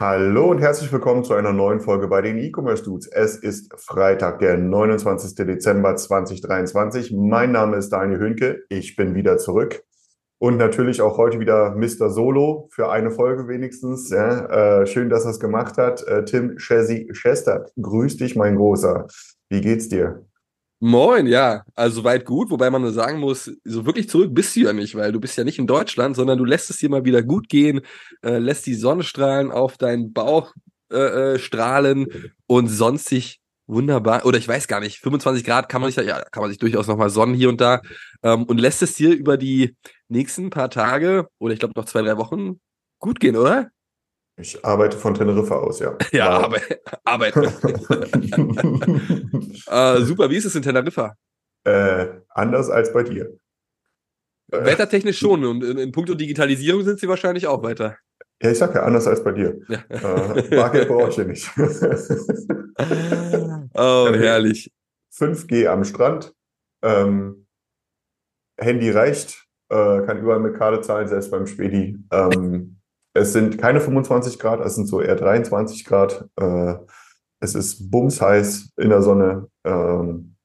Hallo und herzlich willkommen zu einer neuen Folge bei den E-Commerce Dudes. Es ist Freitag, der 29. Dezember 2023. Mein Name ist Daniel Hünke. Ich bin wieder zurück. Und natürlich auch heute wieder Mr. Solo für eine Folge wenigstens. Ja, äh, schön, dass er es gemacht hat. Äh, Tim Chessy Chester, grüß dich, mein Großer. Wie geht's dir? Moin, ja, also weit gut, wobei man nur sagen muss, so wirklich zurück bist du ja nicht, weil du bist ja nicht in Deutschland, sondern du lässt es dir mal wieder gut gehen, äh, lässt die Sonnenstrahlen auf deinen Bauch äh, äh, strahlen und sonstig wunderbar, oder ich weiß gar nicht, 25 Grad kann man sich ja, kann man sich durchaus nochmal sonnen hier und da ähm, und lässt es dir über die nächsten paar Tage oder ich glaube noch zwei, drei Wochen gut gehen, oder? Ich arbeite von Teneriffa aus, ja. Ja, aber Arbeit. äh, super, wie ist es in Teneriffa? äh, anders als bei dir. Wettertechnisch schon und in, in puncto Digitalisierung sind sie wahrscheinlich auch weiter. Ja, ich sag ja, anders als bei dir. Ja. Äh, Bargeld brauche ich hier nicht. oh, herrlich. 5G am Strand. Ähm, Handy reicht, äh, kann überall mit Karte zahlen, selbst beim Spedi. Ähm, es sind keine 25 Grad, es sind so eher 23 Grad. Äh, es ist bumsheiß in der Sonne. Ähm,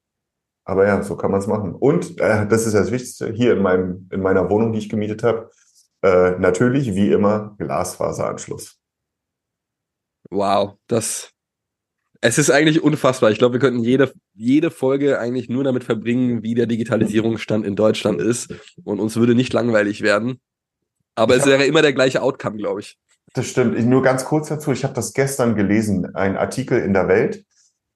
aber ja, so kann man es machen. Und äh, das ist das Wichtigste hier in meinem in meiner Wohnung, die ich gemietet habe. Äh, natürlich, wie immer, Glasfaseranschluss. Wow, das. Es ist eigentlich unfassbar. Ich glaube, wir könnten jede, jede Folge eigentlich nur damit verbringen, wie der Digitalisierungsstand in Deutschland ist. Und uns würde nicht langweilig werden. Aber es wäre immer der gleiche Outcome, glaube ich. Das stimmt. Ich, nur ganz kurz dazu. Ich habe das gestern gelesen, ein Artikel in der Welt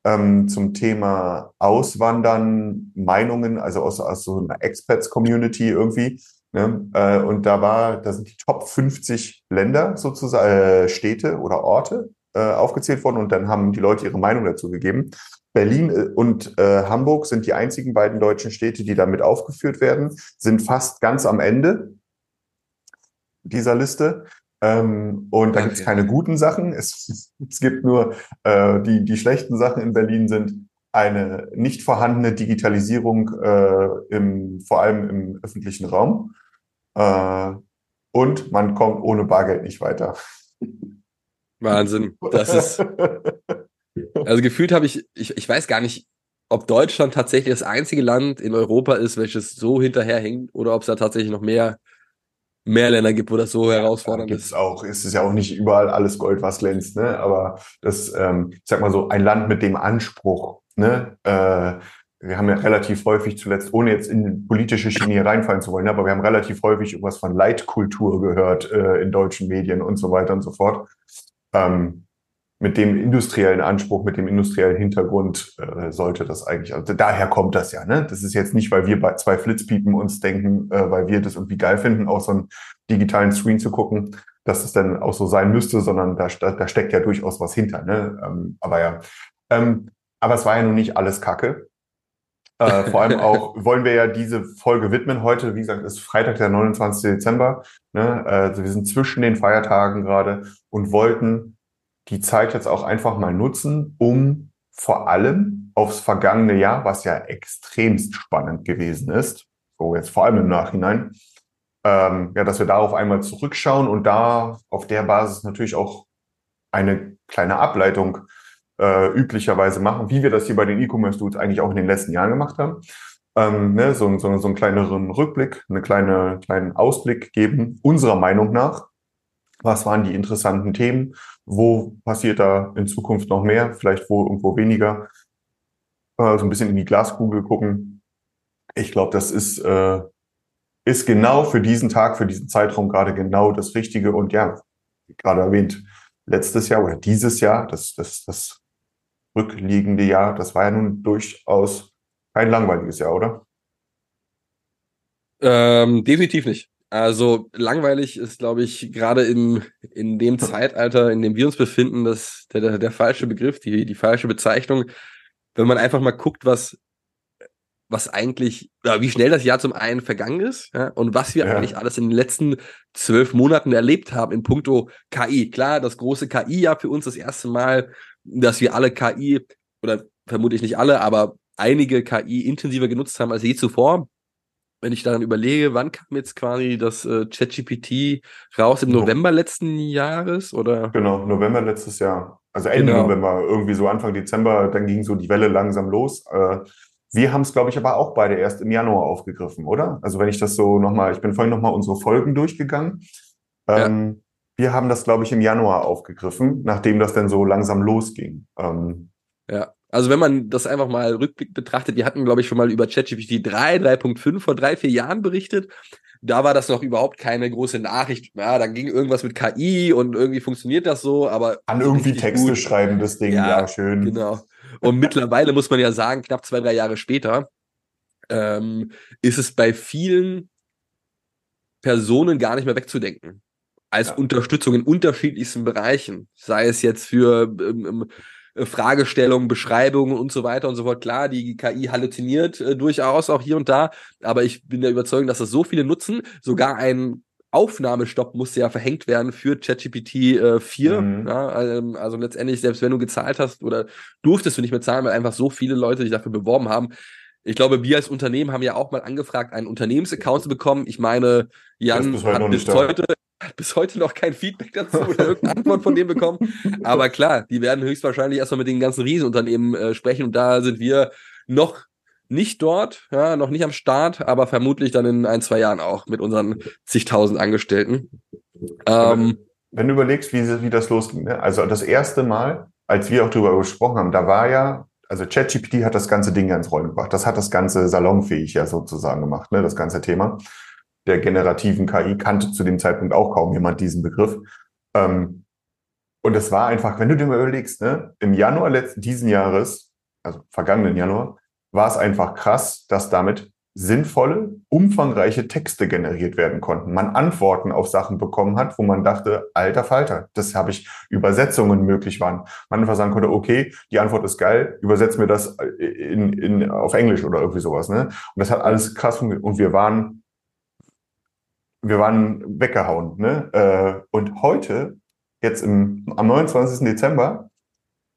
ähm, zum Thema Auswandern, Meinungen, also aus, aus so einer Expats-Community irgendwie. Ne? Äh, und da war, da sind die Top 50 Länder sozusagen, äh, Städte oder Orte äh, aufgezählt worden und dann haben die Leute ihre Meinung dazu gegeben. Berlin äh, und äh, Hamburg sind die einzigen beiden deutschen Städte, die damit aufgeführt werden, sind fast ganz am Ende dieser Liste. Ähm, und da gibt es keine guten Sachen. Es, es gibt nur äh, die, die schlechten Sachen in Berlin sind eine nicht vorhandene Digitalisierung, äh, im, vor allem im öffentlichen Raum. Äh, und man kommt ohne Bargeld nicht weiter. Wahnsinn. Das ist. Also gefühlt habe ich, ich, ich weiß gar nicht, ob Deutschland tatsächlich das einzige Land in Europa ist, welches so hinterherhängt, oder ob es da tatsächlich noch mehr, mehr Länder gibt, wo das so herausfordernd Gibt es ist. auch, ist es ja auch nicht überall alles Gold, was glänzt, ne? Aber das, ähm, ich sag mal so, ein Land mit dem Anspruch, ne? Äh, wir haben ja relativ häufig zuletzt, ohne jetzt in politische Schiene reinfallen zu wollen, aber wir haben relativ häufig irgendwas von Leitkultur gehört äh, in deutschen Medien und so weiter und so fort. Ähm, mit dem industriellen Anspruch, mit dem industriellen Hintergrund äh, sollte das eigentlich, also daher kommt das ja, ne? Das ist jetzt nicht, weil wir bei zwei Flitzpiepen uns denken, äh, weil wir das irgendwie geil finden, auch so einen digitalen Screen zu gucken, dass es dann auch so sein müsste, sondern da, da, da steckt ja durchaus was hinter, ne? Ähm, aber ja. Ähm, aber es war ja nun nicht alles Kacke. Äh, vor allem auch wollen wir ja diese Folge widmen. Heute, wie gesagt, ist Freitag, der 29. Dezember. Ne? Also wir sind zwischen den Feiertagen gerade und wollten die Zeit jetzt auch einfach mal nutzen, um vor allem aufs vergangene Jahr, was ja extremst spannend gewesen ist, so jetzt vor allem im Nachhinein, ähm, ja, dass wir darauf einmal zurückschauen und da auf der Basis natürlich auch eine kleine Ableitung äh, üblicherweise machen, wie wir das hier bei den E-Commerce Dudes eigentlich auch in den letzten Jahren gemacht haben. Ähm, ne, so, so, so einen kleineren Rückblick, eine kleine, kleinen Ausblick geben, unserer Meinung nach. Was waren die interessanten Themen? Wo passiert da in Zukunft noch mehr? Vielleicht wo irgendwo weniger? Äh, so ein bisschen in die Glaskugel gucken. Ich glaube, das ist, äh, ist genau für diesen Tag, für diesen Zeitraum gerade genau das Richtige. Und ja, gerade erwähnt, letztes Jahr oder dieses Jahr, das, das, das rückliegende Jahr, das war ja nun durchaus kein langweiliges Jahr, oder? Ähm, definitiv nicht. Also langweilig ist, glaube ich, gerade in, in dem Zeitalter, in dem wir uns befinden, das der, der, der falsche Begriff, die, die falsche Bezeichnung. Wenn man einfach mal guckt, was, was eigentlich, ja, wie schnell das Jahr zum einen vergangen ist ja, und was wir Ja. eigentlich alles in den letzten zwölf Monaten erlebt haben in puncto KI. Klar, das große KI-Jahr für uns das erste Mal, dass wir alle KI, oder vermutlich nicht alle, aber einige KI intensiver genutzt haben als je zuvor. Wenn ich daran überlege, wann kam jetzt quasi das äh, ChatGPT raus im No- November letzten Jahres oder? Genau, November letztes Jahr. Also Ende Genau. November, irgendwie so Anfang Dezember, dann ging so die Welle langsam los. Äh, wir haben es, glaube ich, aber auch beide erst im Januar aufgegriffen, oder? Also wenn ich das so nochmal, ich bin vorhin nochmal unsere Folgen durchgegangen. Ähm, Wir haben das, glaube ich, im Januar aufgegriffen, nachdem das dann so langsam losging. Ähm, Ja, also wenn man das einfach mal rückblickend betrachtet, wir hatten, glaube ich, schon mal über ChatGPT 3, 3.5 vor drei, vier Jahren berichtet. Da war das noch überhaupt keine große Nachricht. Ja, dann ging irgendwas mit KI und irgendwie funktioniert das so, aber kann irgendwie Texte gut. schreiben, das Ding, Ja, ja, schön. Genau. Und mittlerweile muss man ja sagen, knapp zwei, drei Jahre später, ähm, ist es bei vielen Personen gar nicht mehr wegzudenken. Als Ja. Unterstützung in unterschiedlichsten Bereichen. Sei es jetzt für ähm, ähm, äh, Fragestellungen, Beschreibungen und so weiter und so fort. Klar, die KI halluziniert äh, durchaus auch hier und da, aber ich bin der Überzeugung, dass das so viele nutzen. Sogar ein Aufnahmestopp musste ja verhängt werden für ChatGPT äh, 4. Mhm. Ja, ähm, also letztendlich, selbst wenn du gezahlt hast oder durftest du nicht mehr zahlen, weil einfach so viele Leute sich dafür beworben haben. Ich glaube, wir als Unternehmen haben ja auch mal angefragt, einen Unternehmensaccount zu bekommen. Ich meine, Jan ist bis hat bis heute, bis heute noch kein Feedback dazu oder irgendeine Antwort von dem bekommen. Aber klar, die werden höchstwahrscheinlich erstmal mit den ganzen Riesenunternehmen äh, sprechen und da sind wir noch nicht dort, ja, noch nicht am Start, aber vermutlich dann in ein, zwei Jahren auch mit unseren zigtausend Angestellten. Ähm, Wenn du überlegst, wie, wie das losging, ne? also das erste Mal, als wir auch darüber gesprochen haben, da war ja, also ChatGPT hat das ganze Ding ja ins Rollen gebracht. Das hat das Ganze salonfähig ja sozusagen gemacht, ne? das ganze Thema der generativen KI kannte zu dem Zeitpunkt auch kaum jemand diesen Begriff. Ähm, und es war einfach, wenn du dir mal überlegst, ne, im Januar letzten diesen Jahres, also vergangenen Januar, war es einfach krass, dass damit sinnvolle, umfangreiche Texte generiert werden konnten. Man Antworten auf Sachen bekommen hat, wo man dachte, alter Falter, das habe ich, Übersetzungen möglich waren. Man einfach sagen konnte, okay, die Antwort ist geil, übersetz mir das in, in, auf Englisch oder irgendwie sowas. Ne? Und das hat alles krass funktioniert. Und wir waren, wir waren weggehauen. Ne? Äh, Und heute, jetzt im, am 29. Dezember,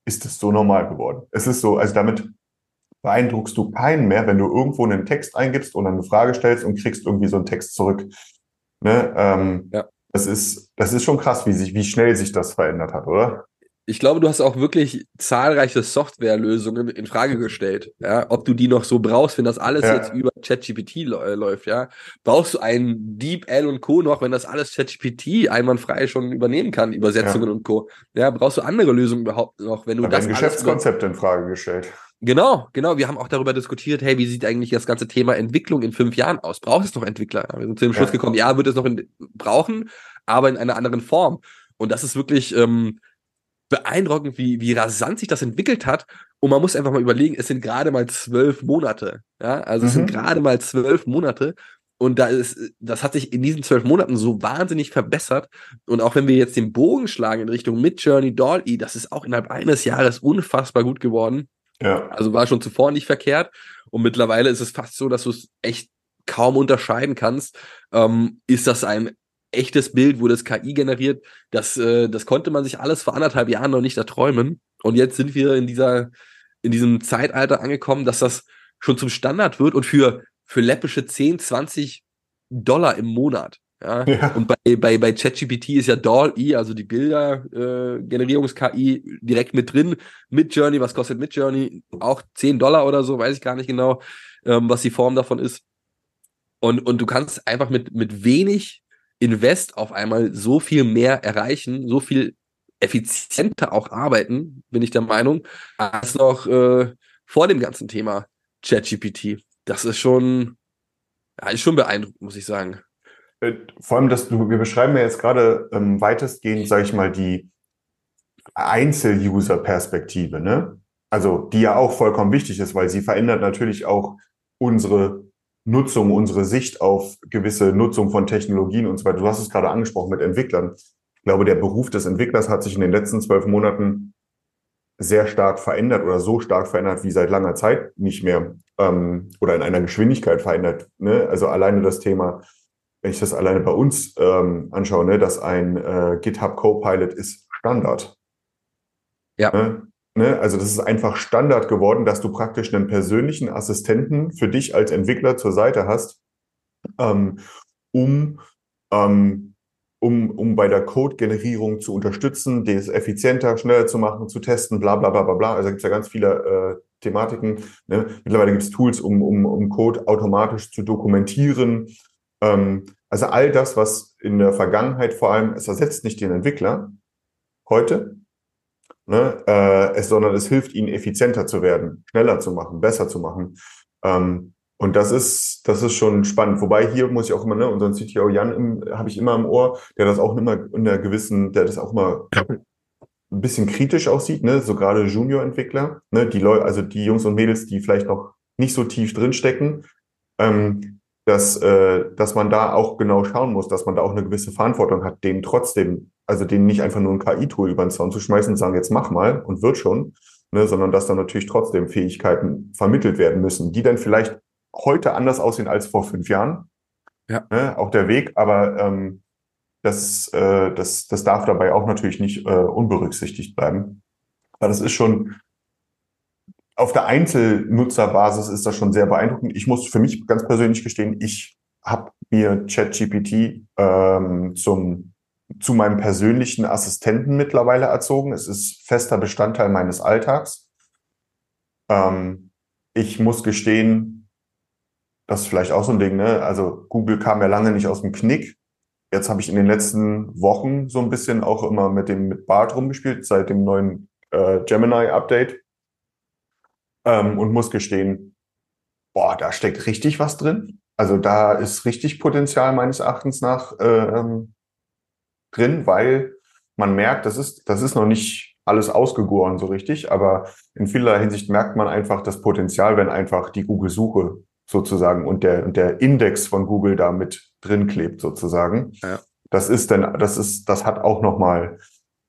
ist es so normal geworden. Es ist so, also damit beeindruckst du keinen mehr, wenn du irgendwo einen Text eingibst und eine Frage stellst und kriegst irgendwie so einen Text zurück. Ne? Ähm, Ja. Das ist, das ist schon krass, wie sich, wie schnell sich das verändert hat, oder? Ich glaube, du hast auch wirklich zahlreiche Softwarelösungen in Frage gestellt, ja, ob du die noch so brauchst, wenn das alles Ja. jetzt über ChatGPT läuft, ja. Brauchst du einen DeepL und Co. noch, wenn das alles ChatGPT einwandfrei schon übernehmen kann, Übersetzungen und Co. Ja, brauchst du andere Lösungen überhaupt noch, wenn du Da das Geschäftskonzepte in Frage gestellt. Genau, genau. Wir haben auch darüber diskutiert, hey, wie sieht eigentlich das ganze Thema Entwicklung in fünf Jahren aus? Braucht es noch Entwickler? Wir sind zu dem Ja. Schluss gekommen, ja, wird es noch in, brauchen, aber in einer anderen Form. Und das ist wirklich ähm, beeindruckend, wie, wie rasant sich das entwickelt hat. Und man muss einfach mal überlegen, es sind gerade mal zwölf Monate. Ja, also es sind Mhm. gerade mal zwölf Monate. Und da ist, das hat sich in diesen zwölf Monaten so wahnsinnig verbessert. Und auch wenn wir jetzt den Bogen schlagen in Richtung Midjourney, Dolly, das ist auch innerhalb eines Jahres unfassbar gut geworden. Ja. Also war schon zuvor nicht verkehrt. Und mittlerweile ist es fast so, dass du es echt kaum unterscheiden kannst. Ähm, ist das ein echtes Bild, wurde es KI generiert? Das, äh, das konnte man sich alles vor anderthalb Jahren noch nicht erträumen. Und jetzt sind wir in dieser, in diesem Zeitalter angekommen, dass das schon zum Standard wird und für, für läppische 10, 20 Dollar im Monat. Ja. Ja. Und bei, bei, bei ChatGPT ist ja DALL-E, also die Bilder-Generierungs-KI, direkt mit drin. Mit Journey, was kostet mit Journey? Auch 10 Dollar oder so, weiß ich gar nicht genau, ähm, was die Form davon ist. Und, und du kannst einfach mit, mit wenig Invest auf einmal so viel mehr erreichen, so viel effizienter auch arbeiten, bin ich der Meinung, als noch äh, vor dem ganzen Thema ChatGPT. Das ist schon, ja, ist schon beeindruckend, muss ich sagen. Äh, Vor allem, dass du, wir beschreiben ja jetzt gerade ähm, weitestgehend, sage ich mal, die Einzel-User-Perspektive, ne? Also die ja auch vollkommen wichtig ist, weil sie verändert natürlich auch unsere Nutzung, unsere Sicht auf gewisse Nutzung von Technologien und so weiter. Du hast es gerade angesprochen mit Entwicklern. Ich glaube, der Beruf des Entwicklers hat sich in den letzten zwölf Monaten sehr stark verändert oder so stark verändert wie seit langer Zeit nicht mehr ähm, oder in einer Geschwindigkeit verändert. Ne? Also alleine das Thema, wenn ich das alleine bei uns ähm, anschaue, ne, dass ein äh, GitHub Copilot ist Standard. Ja. Ne? Ne? Also das ist einfach Standard geworden, dass du praktisch einen persönlichen Assistenten für dich als Entwickler zur Seite hast, ähm, um ähm, um, um bei der Code-Generierung zu unterstützen, das effizienter, schneller zu machen, zu testen, bla bla bla bla bla. Also gibt es ja ganz viele äh, Thematiken. Ne? Mittlerweile gibt es Tools, um, um, um Code automatisch zu dokumentieren. Ähm, also all das, was in der Vergangenheit vor allem, es ersetzt nicht den Entwickler heute, ne? äh, es, sondern es hilft ihnen, effizienter zu werden, schneller zu machen, besser zu machen. Ähm, und das ist, das ist schon spannend. Wobei hier muss ich auch immer, ne, unseren CTO Jan habe ich immer im Ohr, der das auch immer in einer gewissen, der das auch immer ein bisschen kritisch aussieht, ne, so gerade Junior-Entwickler, ne, die Leute, also die Jungs und Mädels, die vielleicht noch nicht so tief drinstecken, ähm, dass, äh, dass man da auch genau schauen muss, dass man da auch eine gewisse Verantwortung hat, denen trotzdem, also denen nicht einfach nur ein KI-Tool über den Zaun zu schmeißen und sagen, jetzt mach mal und wird schon, ne, sondern dass dann natürlich trotzdem Fähigkeiten vermittelt werden müssen, die dann vielleicht heute anders aussehen als vor fünf Jahren. Ja. Ne, auch der Weg, aber ähm, das, äh, das, das darf dabei auch natürlich nicht äh, unberücksichtigt bleiben. Weil das ist schon, auf der Einzelnutzerbasis ist das schon sehr beeindruckend. Ich muss für mich ganz persönlich gestehen, ich habe mir ChatGPT ähm, zum zu meinem persönlichen Assistenten mittlerweile erzogen. Es ist fester Bestandteil meines Alltags. Ähm, ich muss gestehen, das ist vielleicht auch so ein Ding, ne? Also Google kam ja lange nicht aus dem Knick. Jetzt habe ich in den letzten Wochen so ein bisschen auch immer mit dem mit Bart rumgespielt, seit dem neuen äh, Gemini-Update. Ähm, und muss gestehen, boah, da steckt richtig was drin. Also da ist richtig Potenzial meines Erachtens nach äh, ähm, drin, weil man merkt, das ist, das ist noch nicht alles ausgegoren so richtig, aber in vieler Hinsicht merkt man einfach das Potenzial, wenn einfach die Google-Suche sozusagen und der, und der Index von Google da mit drin klebt sozusagen. Ja. Das ist dann, das ist, das hat auch nochmal,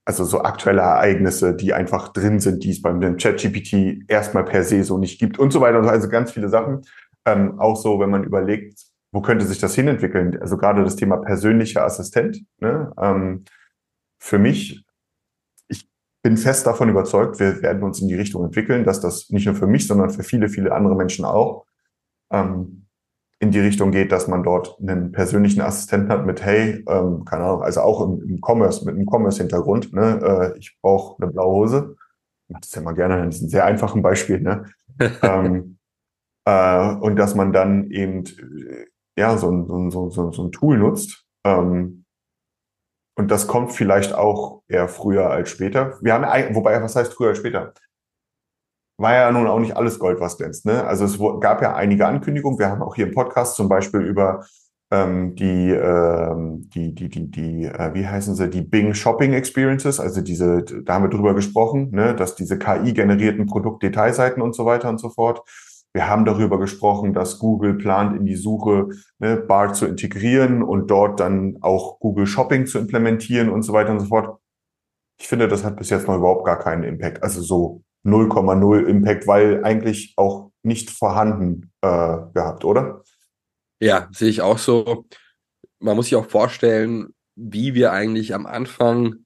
also so aktuelle Ereignisse, die einfach drin sind, die es beim ChatGPT erstmal per se so nicht gibt und so weiter und so, also ganz viele Sachen. Ähm, auch so, wenn man überlegt, wo könnte sich das hinentwickeln? Also gerade das Thema persönlicher Assistent. Ne? Ähm, für mich, ich bin fest davon überzeugt, wir werden uns in die Richtung entwickeln, dass das nicht nur für mich, sondern für viele, viele andere Menschen auch ähm, in die Richtung geht, dass man dort einen persönlichen Assistenten hat mit, hey, ähm, keine Ahnung, also auch im, im Commerce, mit einem Commerce-Hintergrund, ne, äh, ich brauche eine blaue Hose. Ich mache das ja mal gerne, ist ein sehr einfaches Beispiel, ne? ähm, äh, und dass man dann eben ja so ein, so, so, so ein Tool nutzt. Ähm, und das kommt vielleicht auch eher früher als später. Wir haben, wobei, was heißt früher als später? war ja nun auch nicht alles Gold, was glänzt. Ne? Also es gab ja einige Ankündigungen. Wir haben auch hier im Podcast zum Beispiel über ähm, die, ähm, die, die, die, die, äh, wie heißen sie, die Bing Shopping Experiences, also diese, da haben wir drüber gesprochen, ne, dass diese KI-generierten Produktdetailseiten und so weiter und so fort. Wir haben darüber gesprochen, dass Google plant, in die Suche ne, BART zu integrieren und dort dann auch Google Shopping zu implementieren und so weiter und so fort. Ich finde, das hat bis jetzt noch überhaupt gar keinen Impact. Also so 0,0 Impact, weil eigentlich auch nicht vorhanden äh, gehabt, oder? Ja, sehe ich auch so. Man muss sich auch vorstellen, wie wir eigentlich am Anfang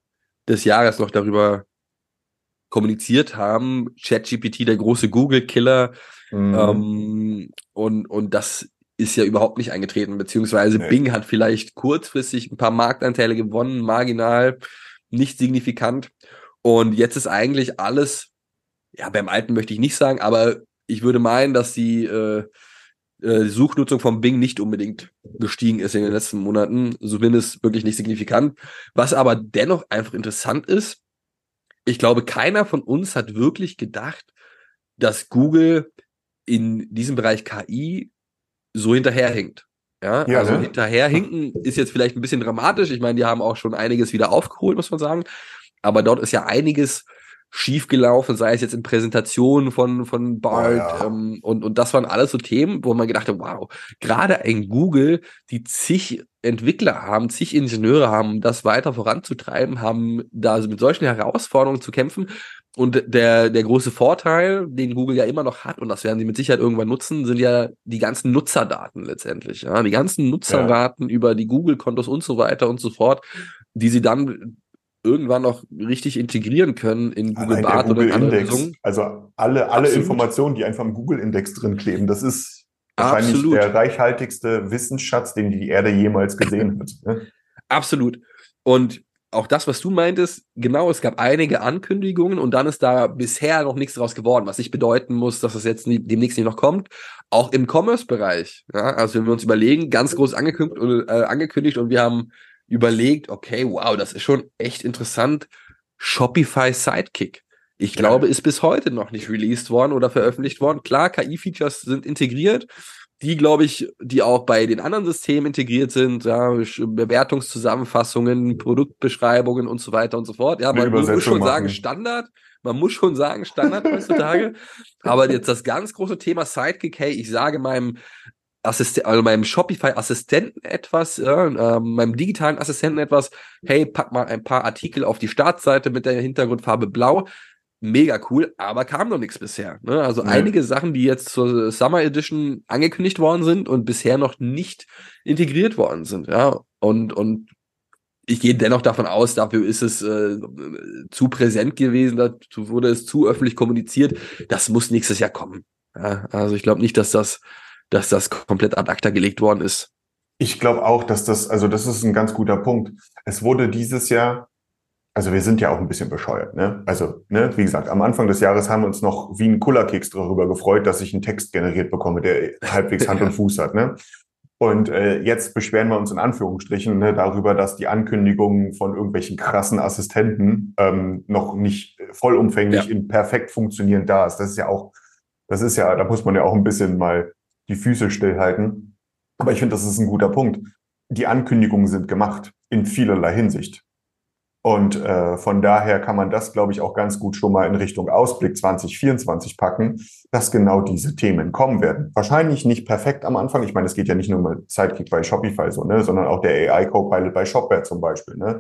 des Jahres noch darüber kommuniziert haben. ChatGPT, der große Google-Killer. Mhm. Ähm, und, und das ist ja überhaupt nicht eingetreten, beziehungsweise nee. Bing hat vielleicht kurzfristig ein paar Marktanteile gewonnen, marginal, nicht signifikant. Und jetzt ist eigentlich alles ja, beim alten möchte ich nicht sagen, aber ich würde meinen, dass die äh, äh, Suchnutzung von Bing nicht unbedingt gestiegen ist in den letzten Monaten, zumindest wirklich nicht signifikant. Was aber dennoch einfach interessant ist, ich glaube, keiner von uns hat wirklich gedacht, dass Google in diesem Bereich KI so hinterherhinkt. Ja, ja also ne? hinterherhinken ist jetzt vielleicht ein bisschen dramatisch. Ich meine, die haben auch schon einiges wieder aufgeholt, muss man sagen. Aber dort ist ja einiges schiefgelaufen, sei es jetzt in Präsentationen von, von Bart. Oh ja. ähm, und, und das waren alles so Themen, wo man gedacht hat, wow, gerade in Google, die zig Entwickler haben, zig Ingenieure haben, um das weiter voranzutreiben, haben da mit solchen Herausforderungen zu kämpfen. Und der, der große Vorteil, den Google ja immer noch hat, und das werden sie mit Sicherheit irgendwann nutzen, sind ja die ganzen Nutzerdaten letztendlich. Ja? Die ganzen Nutzerdaten über die Google-Kontos und so weiter und so fort, die sie dann irgendwann noch richtig integrieren können in Google Bart oder in andere Google-Index. Lösungen. Also alle, alle Absolut. Informationen, die einfach im Google-Index drin kleben, das ist wahrscheinlich Absolut. der reichhaltigste Wissensschatz, den die Erde jemals gesehen hat. ne? Absolut. Und auch das, was du meintest, genau, es gab einige Ankündigungen und dann ist da bisher noch nichts draus geworden, was nicht bedeuten muss, dass es jetzt nie, demnächst nicht noch kommt. Auch im Commerce-Bereich. Ja, also wenn wir uns überlegen, ganz groß angekündigt, und, äh, angekündigt und wir haben überlegt, okay, wow, das ist schon echt interessant. Shopify Sidekick. Ich Ja. glaube, ist bis heute noch nicht released worden oder veröffentlicht worden. Klar, KI-Features sind integriert. Die, glaube ich, die auch bei den anderen Systemen integriert sind, ja, Bewertungszusammenfassungen, Produktbeschreibungen und so weiter und so fort. Ja, man muss schon sagen, machen. Standard. Man muss schon sagen, Standard heutzutage. Aber jetzt das ganz große Thema Sidekick, hey, ich sage meinem Assisten also meinem Shopify-Assistenten etwas, ja, ähm, meinem digitalen Assistenten etwas, hey, pack mal ein paar Artikel auf die Startseite mit der Hintergrundfarbe blau. Mega cool, aber kam noch nichts bisher. Ne? Also Nee. einige Sachen, die jetzt zur Summer Edition angekündigt worden sind und bisher noch nicht integriert worden sind. Ja, und, und ich gehe dennoch davon aus, dafür ist es äh, zu präsent gewesen, dazu wurde es zu öffentlich kommuniziert. Das muss nächstes Jahr kommen. Ja, also ich glaube nicht, dass das, dass das komplett ad acta gelegt worden ist. Ich glaube auch, dass das, also das ist ein ganz guter Punkt. Es wurde dieses Jahr, also wir sind ja auch ein bisschen bescheuert, ne? Also, ne, wie gesagt, am Anfang des Jahres haben wir uns noch wie ein Kullerkeks darüber gefreut, dass ich einen Text generiert bekomme, der halbwegs Hand und Fuß hat, ne? Und äh, jetzt beschweren wir uns in Anführungsstrichen ne, darüber, dass die Ankündigungen von irgendwelchen krassen Assistenten ähm, noch nicht vollumfänglich Ja. in perfekt funktionierend da ist. Das ist ja auch, das ist ja, da muss man ja auch ein bisschen mal die Füße stillhalten. Aber ich finde, das ist ein guter Punkt. Die Ankündigungen sind gemacht in vielerlei Hinsicht. Und äh, von daher kann man das, glaube ich, auch ganz gut schon mal in Richtung Ausblick 2024 packen, dass genau diese Themen kommen werden. Wahrscheinlich nicht perfekt am Anfang. Ich meine, es geht ja nicht nur um Sidekick bei Shopify so, ne, sondern auch der AI Copilot bei Shopware zum Beispiel, ne,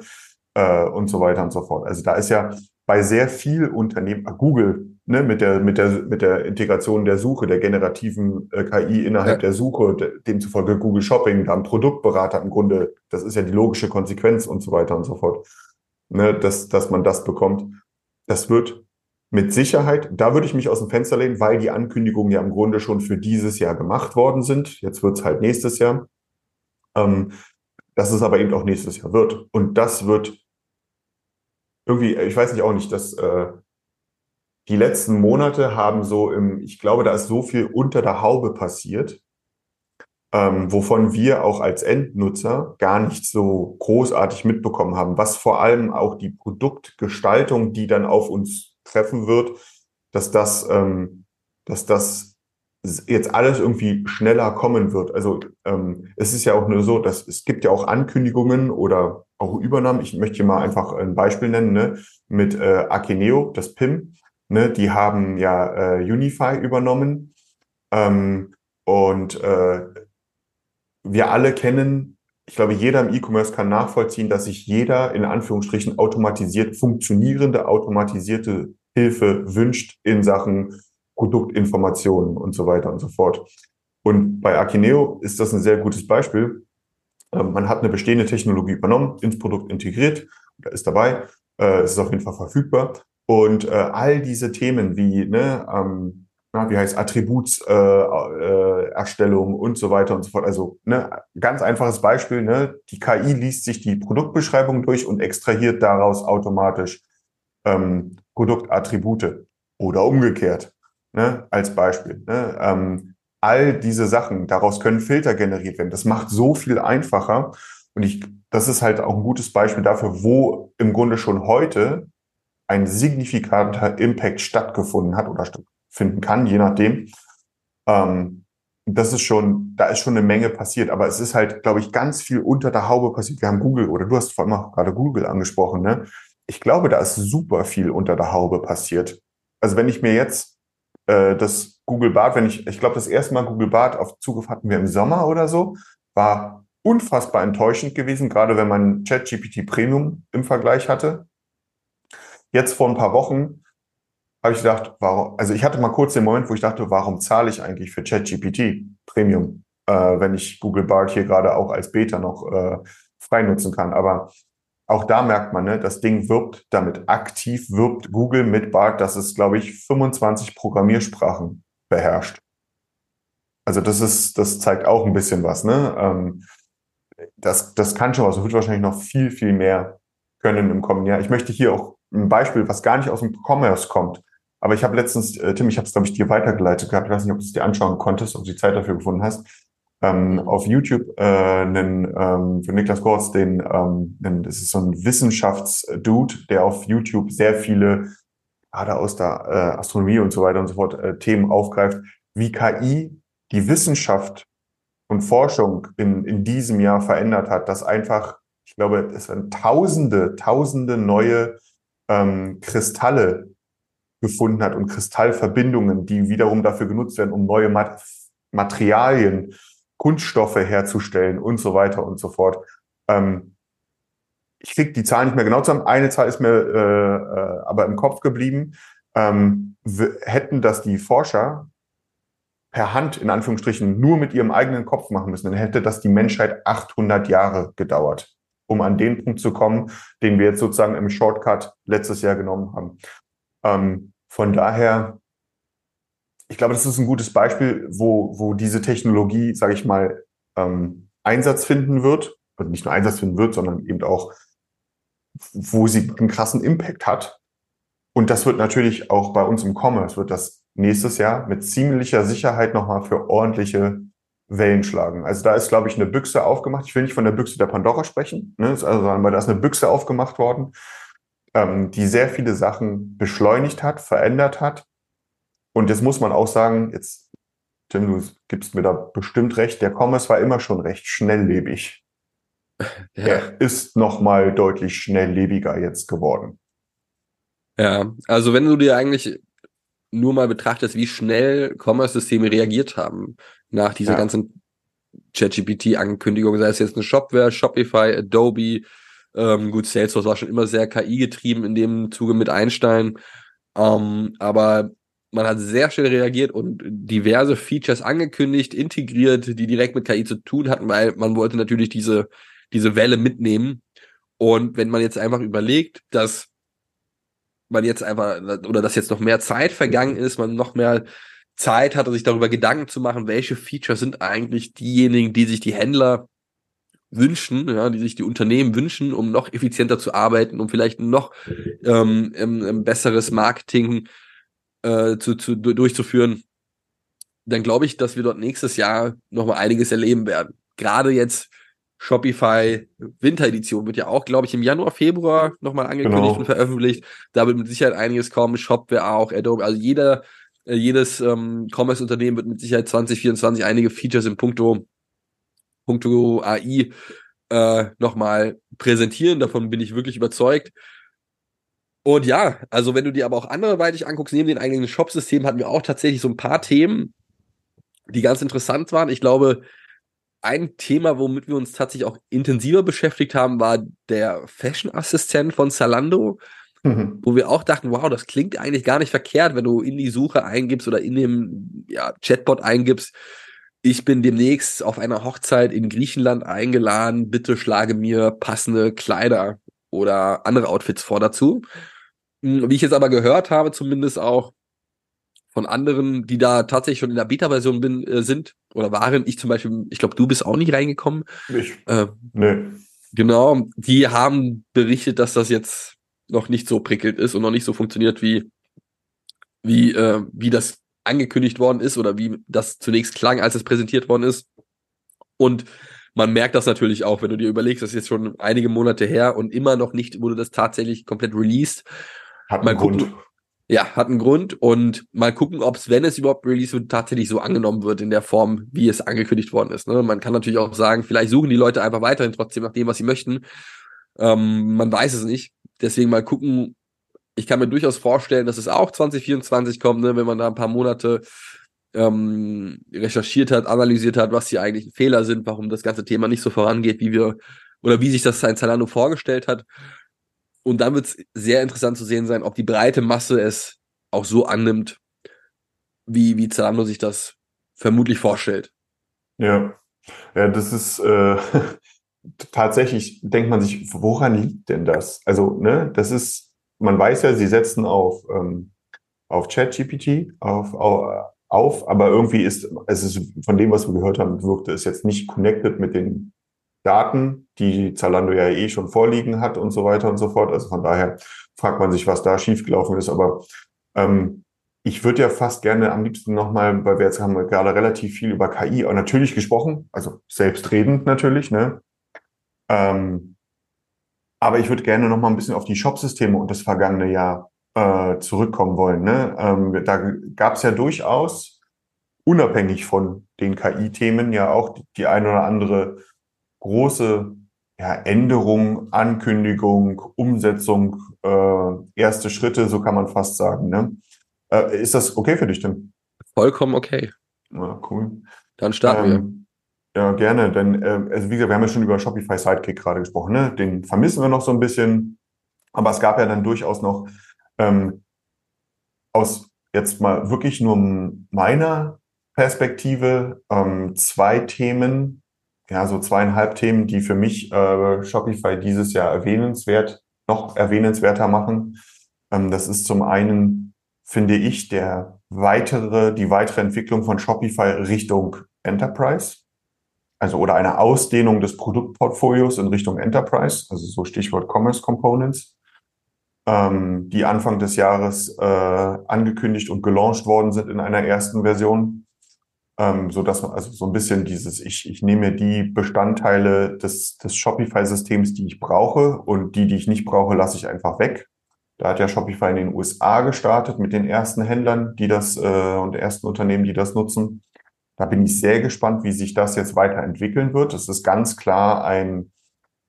äh, und so weiter und so fort. Also da ist ja bei sehr viel Unternehmen, äh, Google, ne, mit der, mit der, mit der Integration der Suche, der generativen äh, KI innerhalb Ja. der Suche, de- demzufolge Google Shopping, da ein Produktberater im Grunde, das ist ja die logische Konsequenz und so weiter und so fort, ne, dass, dass man das bekommt. Das wird mit Sicherheit, da würde ich mich aus dem Fenster lehnen, weil die Ankündigungen ja im Grunde schon für dieses Jahr gemacht worden sind. Jetzt wird es halt nächstes Jahr. Ähm, dass es aber eben auch nächstes Jahr wird. Und das wird irgendwie, ich weiß nicht auch nicht, dass äh, die letzten Monate haben so im, ich glaube, da ist so viel unter der Haube passiert, ähm, wovon wir auch als Endnutzer gar nicht so großartig mitbekommen haben, was vor allem auch die Produktgestaltung, die dann auf uns treffen wird, dass das, ähm, dass das jetzt alles irgendwie schneller kommen wird. Also ähm, es ist ja auch nur so, dass es gibt ja auch Ankündigungen oder auch Übernahmen. Ich möchte hier mal einfach ein Beispiel nennen, ne? mit äh, Akeneo, das PIM. Ne? Die haben ja äh, Unify übernommen. Ähm, und äh, wir alle kennen, ich glaube, jeder im E-Commerce kann nachvollziehen, dass sich jeder in Anführungsstrichen automatisiert, funktionierende, automatisierte Hilfe wünscht in Sachen Produktinformationen und so weiter und so fort. Und bei Akineo ist das ein sehr gutes Beispiel. Ähm, Man hat eine bestehende Technologie übernommen, ins Produkt integriert, da ist dabei, äh, es ist auf jeden Fall verfügbar. Und äh, all diese Themen wie, ne, na, wie heißt Attributserstellung äh, Erstellung und so weiter und so fort. Also ne, ganz einfaches Beispiel, ne, die KI liest sich die Produktbeschreibung durch und extrahiert daraus automatisch ähm, Produktattribute oder umgekehrt, ne, als Beispiel. Ne, ähm, all diese Sachen, daraus können Filter generiert werden. Das macht so viel einfacher. Und ich, das ist halt auch ein gutes Beispiel dafür, wo im Grunde schon heute ein signifikanter Impact stattgefunden hat oder stattfinden kann, je nachdem. Ähm, das ist schon, da ist schon eine Menge passiert, aber es ist halt, glaube ich, ganz viel unter der Haube passiert. Wir haben Google oder du hast vor allem auch gerade Google angesprochen, ne? ich glaube, da ist super viel unter der Haube passiert. Also wenn ich mir jetzt äh, das Google Bart, wenn ich, ich glaube, das erste Mal Google Bart auf Zugriff hatten wir im Sommer oder so, war unfassbar enttäuschend gewesen, gerade wenn man ChatGPT Premium im Vergleich hatte. Jetzt vor ein paar Wochen habe ich gedacht, warum, also ich hatte mal kurz den Moment, wo ich dachte, warum zahle ich eigentlich für ChatGPT Premium, äh, wenn ich Google Bart hier gerade auch als Beta noch äh, frei nutzen kann. Aber auch da merkt man, ne, das Ding wirbt damit aktiv, wirbt Google mit Bart, dass es, glaube ich, 25 Programmiersprachen beherrscht. Also das ist, das zeigt auch ein bisschen was, ne? Ähm, das, das kann schon was. Es wird wahrscheinlich noch viel, viel mehr können im kommenden Jahr. Ich möchte hier auch ein Beispiel, was gar nicht aus dem Commerce kommt. Aber ich habe letztens, äh, Tim, ich habe es, glaube ich, dir weitergeleitet gehabt. Ich weiß nicht, ob du es dir anschauen konntest, ob du die Zeit dafür gefunden hast. Ähm, auf YouTube äh, einen, ähm, für Niklas Gorz, den, ähm, einen, das ist so ein Wissenschaftsdude, der auf YouTube sehr viele, gerade aus der äh, Astronomie und so weiter und so fort, äh, Themen aufgreift, wie KI die Wissenschaft und Forschung in, in diesem Jahr verändert hat, dass einfach, ich glaube, es werden tausende, tausende neue ähm, Kristalle gefunden hat und Kristallverbindungen, die wiederum dafür genutzt werden, um neue Mat Materialien, Kunststoffe herzustellen und so weiter und so fort. Ähm, ich krieg die Zahlen nicht mehr genau zusammen. Eine Zahl ist mir äh, äh, aber im Kopf geblieben. Ähm, hätten das die Forscher per Hand in Anführungsstrichen nur mit ihrem eigenen Kopf machen müssen, dann hätte das die Menschheit 800 Jahre gedauert, um an den Punkt zu kommen, den wir jetzt sozusagen im Shortcut letztes Jahr genommen haben. Ähm, von daher, ich glaube, das ist ein gutes Beispiel, wo, wo diese Technologie, sage ich mal, ähm, Einsatz finden wird, also nicht nur Einsatz finden wird, sondern eben auch, wo sie einen krassen Impact hat. Und das wird natürlich auch bei uns im Commerce, wird das nächstes Jahr mit ziemlicher Sicherheit nochmal für ordentliche Wellen schlagen. Also da ist, glaube ich, eine Büchse aufgemacht. Ich will nicht von der Büchse der Pandora sprechen, ne? also, aber da ist eine Büchse aufgemacht worden, ähm, die sehr viele Sachen beschleunigt hat, verändert hat. Und jetzt muss man auch sagen, jetzt, Tim, du gibst mir da bestimmt recht, der Commerce war immer schon recht schnelllebig. Ja. Er ist nochmal deutlich schnelllebiger jetzt geworden. Ja, also wenn du dir eigentlich nur mal betrachtest, wie schnell Commerce-Systeme reagiert haben nach dieser ja. ganzen ChatGPT-Ankündigung, sei es jetzt eine Shopware, Shopify, Adobe, ähm, gut, Salesforce war schon immer sehr KI-getrieben in dem Zuge mit Einstein, ähm, aber man hat sehr schnell reagiert und diverse Features angekündigt, integriert, die direkt mit KI zu tun hatten, weil man wollte natürlich diese, diese Welle mitnehmen. Und wenn man jetzt einfach überlegt, dass man jetzt einfach, oder dass jetzt noch mehr Zeit vergangen ist, man noch mehr Zeit hatte, sich darüber Gedanken zu machen, welche Features sind eigentlich diejenigen, die sich die Händler wünschen, ja, die sich die Unternehmen wünschen, um noch effizienter zu arbeiten, um vielleicht noch ähm, ähm, ähm besseres Marketing äh, zu, zu, durchzuführen, dann glaube ich, dass wir dort nächstes Jahr noch mal einiges erleben werden. Gerade jetzt Shopify Winteredition wird ja auch, glaube ich, im Januar, Februar nochmal angekündigt genau. und veröffentlicht. Da wird mit Sicherheit einiges kommen. Shopware auch, Adobe, also jeder, äh, jedes ähm, Commerce-Unternehmen wird mit Sicherheit 2024 einige Features im Punkto, AI äh, nochmal präsentieren. Davon bin ich wirklich überzeugt. Und ja, also wenn du dir aber auch anderweitig anguckst, neben den eigenen Shop-Systemen hatten wir auch tatsächlich so ein paar Themen, die ganz interessant waren. Ich glaube, ein Thema, womit wir uns tatsächlich auch intensiver beschäftigt haben, war der Fashion-Assistent von Zalando, mhm. wo wir auch dachten, wow, das klingt eigentlich gar nicht verkehrt, wenn du in die Suche eingibst oder in dem ja, Chatbot eingibst, ich bin demnächst auf einer Hochzeit in Griechenland eingeladen, bitte schlage mir passende Kleider oder andere Outfits vor dazu. Hm, wie ich jetzt aber gehört habe, zumindest auch, von anderen, die da tatsächlich schon in der Beta-Version bin, äh, sind oder waren. Ich zum Beispiel, ich glaube, du bist auch nicht reingekommen. Ich. Äh, nee. Genau, die haben berichtet, dass das jetzt noch nicht so prickelt ist und noch nicht so funktioniert, wie, wie, äh, wie das angekündigt worden ist oder wie das zunächst klang, als es präsentiert worden ist. Und man merkt das natürlich auch, wenn du dir überlegst, das ist jetzt schon einige Monate her und immer noch nicht wurde das tatsächlich komplett released. Hat mal gucken, Grund. Ja, hat einen Grund und mal gucken, ob es, wenn es überhaupt released wird, tatsächlich so angenommen wird in der Form, wie es angekündigt worden ist. Ne? Man kann natürlich auch sagen, vielleicht suchen die Leute einfach weiterhin trotzdem nach dem, was sie möchten. Ähm, man weiß es nicht. deswegen mal gucken. Ich kann mir durchaus vorstellen, dass es auch 2024 kommt, ne, wenn man da ein paar Monate ähm, recherchiert hat, analysiert hat, was die eigentlichen Fehler sind, warum das ganze Thema nicht so vorangeht, wie wir oder wie sich das ein Zalando vorgestellt hat. Und dann wird es sehr interessant zu sehen sein, ob die breite Masse es auch so annimmt, wie, wie Zalando sich das vermutlich vorstellt. Ja, ja, das ist äh, tatsächlich, denkt man sich, woran liegt denn das? Also, ne, das ist, man weiß ja, sie setzen auf, ähm, auf ChatGPT, auf, auf, auf, aber irgendwie ist, es ist von dem, was wir gehört haben, wirkte es jetzt nicht connected mit den Daten, die Zalando ja eh schon vorliegen hat und so weiter und so fort. Also von daher fragt man sich, was da schiefgelaufen ist. Aber ähm, ich würde ja fast gerne am liebsten nochmal, weil wir jetzt haben gerade relativ viel über KI auch natürlich gesprochen, also selbstredend natürlich, ne? Ähm, aber ich würde gerne nochmal ein bisschen auf die Shop-Systeme und das vergangene Jahr äh, zurückkommen wollen. Ne? Ähm, da gab es ja durchaus, unabhängig von den KI-Themen, ja auch die, die eine oder andere große ja, Änderung, Ankündigung, Umsetzung, äh, erste Schritte, so kann man fast sagen. Ne? Äh, ist das okay für dich, Tim? Vollkommen okay. Ja, cool. Dann starten ähm, wir. Ja, gerne. Denn, äh, also wie gesagt, wir haben ja schon über Shopify Sidekick gerade gesprochen. Ne? Den vermissen wir noch so ein bisschen. Aber es gab ja dann durchaus noch ähm, aus jetzt mal wirklich nur meiner Perspektive ähm, zwei Themen, ja, so zweieinhalb Themen, die für mich äh, Shopify dieses Jahr erwähnenswert, noch erwähnenswerter machen. Ähm, das ist zum einen, finde ich, der weitere, die weitere Entwicklung von Shopify Richtung Enterprise. Also oder eine Ausdehnung des Produktportfolios in Richtung Enterprise, also so Stichwort Commerce Components, ähm, die Anfang des Jahres äh, angekündigt und gelauncht worden sind in einer ersten Version ähm, so dass man also so ein bisschen dieses, ich, ich nehme die Bestandteile des, des Shopify-Systems, die ich brauche und die, die ich nicht brauche, lasse ich einfach weg. Da hat ja Shopify in den USA gestartet mit den ersten Händlern, die das äh, und ersten Unternehmen, die das nutzen. Da bin ich sehr gespannt, wie sich das jetzt weiterentwickeln wird. Es ist ganz klar ein,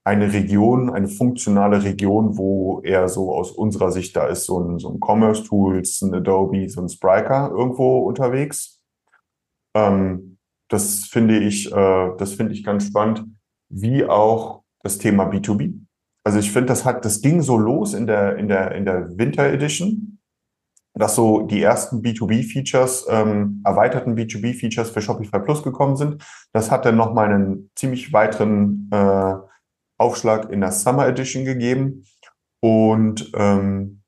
eine Region, eine funktionale Region, wo eher so aus unserer Sicht da ist so ein, so ein Commerce Tools, ein Adobe, so ein Spryker irgendwo unterwegs. Ähm, das finde ich, äh, das finde ich ganz spannend, wie auch das Thema B2B. Also ich finde, das hat, das ging so los in der, in der, in der Winter Edition, dass so die ersten B2B-Features, ähm, erweiterten B2B-Features für Shopify Plus gekommen sind. Das hat dann nochmal einen ziemlich weiteren äh, Aufschlag in der Summer Edition gegeben. Und ähm,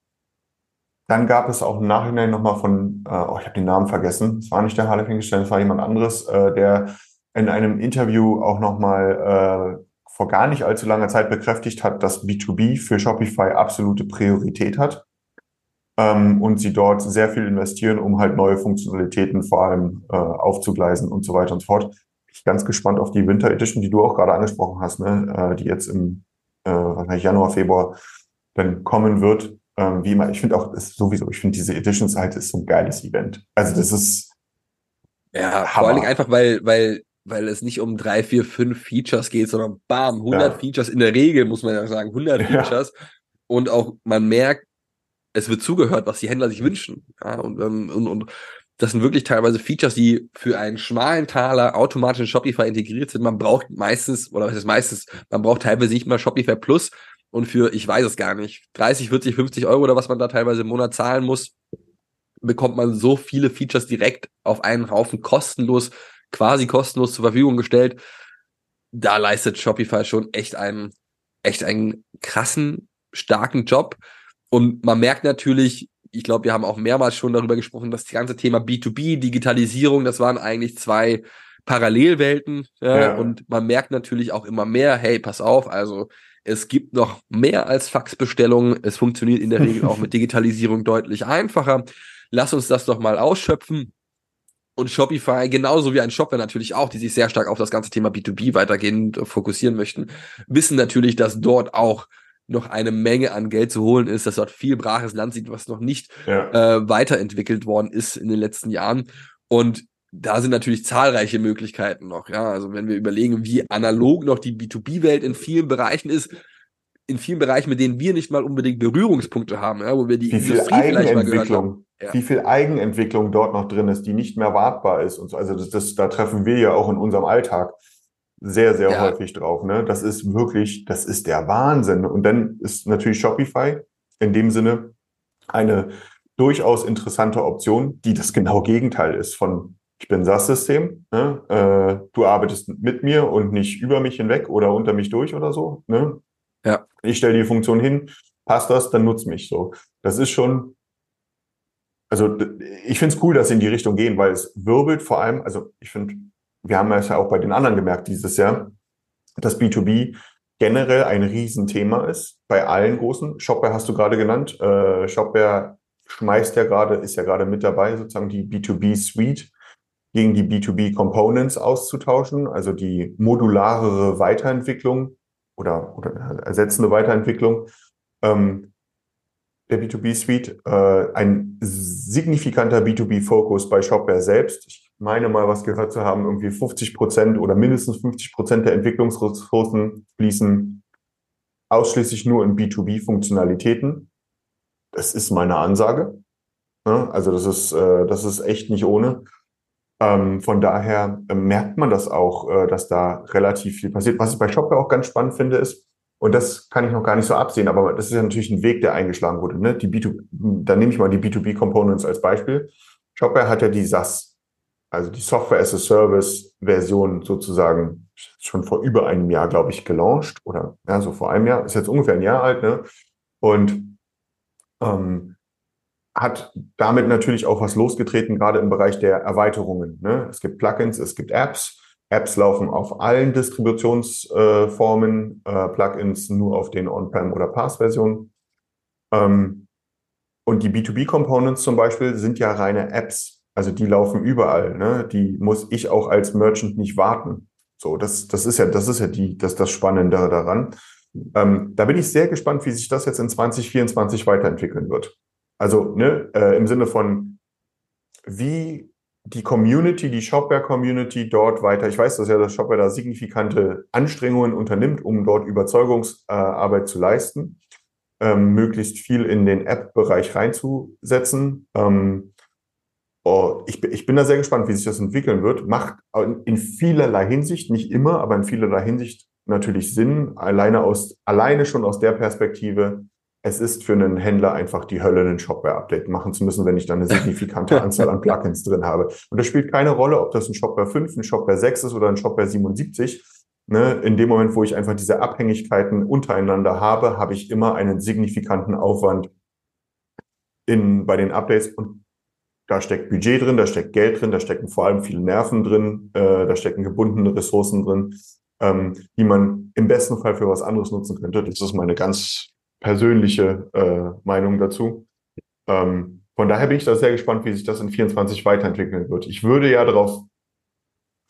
dann gab es auch im Nachhinein nochmal von, äh, oh, ich habe den Namen vergessen, es war nicht der Harley Finkelstein, es war jemand anderes, äh, der in einem Interview auch nochmal äh, vor gar nicht allzu langer Zeit bekräftigt hat, dass B2B für Shopify absolute Priorität hat ähm, und sie dort sehr viel investieren, um halt neue Funktionalitäten vor allem äh, aufzugleisen und so weiter und so fort. Ich bin ganz gespannt auf die Winter Edition, die du auch gerade angesprochen hast, ne? äh, die jetzt im äh, wahrscheinlich Januar, Februar dann kommen wird ähm, wie immer, ich finde auch, ist sowieso, ich finde diese Edition-Seite ist so ein geiles Event. Also das ist ja Hammer. vor allen Dingen einfach, weil, weil, weil es nicht um drei, vier, fünf Features geht, sondern bam, 100 ja. Features in der Regel, muss man ja sagen, 100 ja. Features. Und auch man merkt, es wird zugehört, was die Händler sich wünschen. Ja, und, ähm, und, und das sind wirklich teilweise Features, die für einen schmalen Taler automatisch in Shopify integriert sind. Man braucht meistens, oder was ist meistens, man braucht teilweise nicht mal Shopify Plus, und für, ich weiß es gar nicht, 30, 40, 50 Euro oder was man da teilweise im Monat zahlen muss, bekommt man so viele Features direkt auf einen Haufen kostenlos, quasi kostenlos zur Verfügung gestellt. Da leistet Shopify schon echt einen, echt einen krassen, starken Job. Und man merkt natürlich, ich glaube, wir haben auch mehrmals schon darüber gesprochen, dass das ganze Thema B2B, Digitalisierung, das waren eigentlich zwei Parallelwelten. Ja, ja. Und man merkt natürlich auch immer mehr, hey, pass auf, also es gibt noch mehr als Faxbestellungen. Es funktioniert in der Regel auch mit Digitalisierung deutlich einfacher. Lass uns das doch mal ausschöpfen. Und Shopify, genauso wie ein Shopware natürlich auch, die sich sehr stark auf das ganze Thema B2B weitergehend fokussieren möchten, wissen natürlich, dass dort auch noch eine Menge an Geld zu holen ist, dass dort viel braches Land sieht, was noch nicht ja. äh, weiterentwickelt worden ist in den letzten Jahren. Und da sind natürlich zahlreiche Möglichkeiten noch. Ja, also wenn wir überlegen, wie analog noch die B2B-Welt in vielen Bereichen ist, in vielen Bereichen, mit denen wir nicht mal unbedingt Berührungspunkte haben, ja, wo wir die wie viel Industrie vielleicht mal gehört haben. Ja. wie viel Eigenentwicklung dort noch drin ist, die nicht mehr wartbar ist und so. Also das, das, da treffen wir ja auch in unserem Alltag sehr, sehr Ja. häufig drauf. Ne? Das ist wirklich, das ist der Wahnsinn. Und dann ist natürlich Shopify in dem Sinne eine durchaus interessante Option, die das genau Gegenteil ist von ich bin SaaS-System, ne? äh, du arbeitest mit mir und nicht über mich hinweg oder unter mich durch oder so. Ne? Ja. Ich stelle die Funktion hin, passt das, dann nutzt mich so. Das ist schon, also ich finde es cool, dass sie in die Richtung gehen, weil es wirbelt vor allem, also ich finde, wir haben es ja auch bei den anderen gemerkt dieses Jahr, dass B2B generell ein Riesenthema ist, bei allen großen. Shopware hast du gerade genannt. Äh, Shopware schmeißt ja gerade, ist ja gerade mit dabei, sozusagen die B2B-Suite gegen die B2B-Components auszutauschen, also die modularere Weiterentwicklung oder, oder ersetzende Weiterentwicklung ähm, der B2B-Suite. Äh, ein signifikanter B2B-Fokus bei Shopware selbst. Ich meine mal, was gehört zu haben, irgendwie 50 Prozent oder mindestens 50 Prozent der Entwicklungsressourcen fließen ausschließlich nur in B2B-Funktionalitäten. Das ist meine Ansage. Ja, also das ist, äh, das ist echt nicht ohne. Ähm, von daher äh, merkt man das auch, äh, dass da relativ viel passiert. Was ich bei Shopware auch ganz spannend finde, ist, und das kann ich noch gar nicht so absehen, aber das ist ja natürlich ein Weg, der eingeschlagen wurde. Ne? Die B2, da nehme ich mal die B2B-Components als Beispiel. Shopware hat ja die SaaS, also die Software as a Service Version sozusagen schon vor über einem Jahr, glaube ich, gelauncht oder ja, so vor einem Jahr, ist jetzt ungefähr ein Jahr alt, ne? Und ähm, hat damit natürlich auch was losgetreten, gerade im Bereich der Erweiterungen. Ne? Es gibt Plugins, es gibt Apps. Apps laufen auf allen Distributionsformen, äh, Plugins nur auf den On-Prem- oder PaaS-Versionen. Ähm, und die B2B-Components zum Beispiel sind ja reine Apps. Also die laufen überall. Ne? Die muss ich auch als Merchant nicht warten. So, das, das ist ja, das ist ja die, das, das Spannende daran. Ähm, da bin ich sehr gespannt, wie sich das jetzt in 2024 weiterentwickeln wird. Also ne, äh, im Sinne von, wie die Community, die Shopware-Community dort weiter, ich weiß, dass ja das Shopware da signifikante Anstrengungen unternimmt, um dort Überzeugungsarbeit zu leisten, ähm, möglichst viel in den App-Bereich reinzusetzen. Ähm, oh, ich, bin- ich bin da sehr gespannt, wie sich das entwickeln wird. Macht in vielerlei Hinsicht, nicht immer, aber in vielerlei Hinsicht natürlich Sinn, alleine aus, alleine schon aus der Perspektive, es ist für einen Händler einfach die Hölle, einen Shopware-Update machen zu müssen, wenn ich da eine signifikante Anzahl an Plugins drin habe. Und das spielt keine Rolle, ob das ein Shopware 5, ein Shopware 6 ist oder ein Shopware 77. Ne, in dem Moment, wo ich einfach diese Abhängigkeiten untereinander habe, habe ich immer einen signifikanten Aufwand in, bei den Updates und da steckt Budget drin, da steckt Geld drin, da stecken vor allem viele Nerven drin, äh, da stecken gebundene Ressourcen drin, ähm, die man im besten Fall für was anderes nutzen könnte. Das ist meine ganz persönliche äh, Meinung dazu. Ähm, von daher bin ich da sehr gespannt, wie sich das in 24 weiterentwickeln wird. Ich würde ja darauf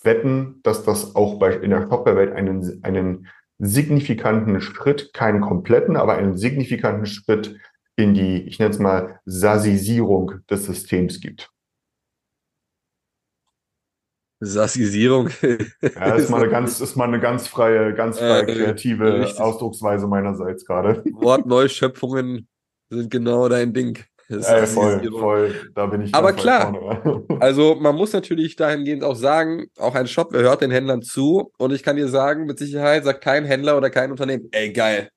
wetten, dass das auch bei, in der Shopware-Welt einen, einen signifikanten Schritt, keinen kompletten, aber einen signifikanten Schritt in die, ich nenne es mal, Sasisierung des Systems gibt. Sassisierung. Ja, ist mal eine ganz, ist mal eine ganz freie, ganz freie Äh, kreative richtig. Ausdrucksweise meinerseits gerade. Wortneuschöpfungen sind genau dein Ding. Äh, voll, Sassisierung. voll, da bin ich Aber klar. vorne. Also man muss natürlich dahingehend auch sagen, auch ein Shop hört den Händlern zu und ich kann dir sagen, mit Sicherheit sagt kein Händler oder kein Unternehmen, ey geil,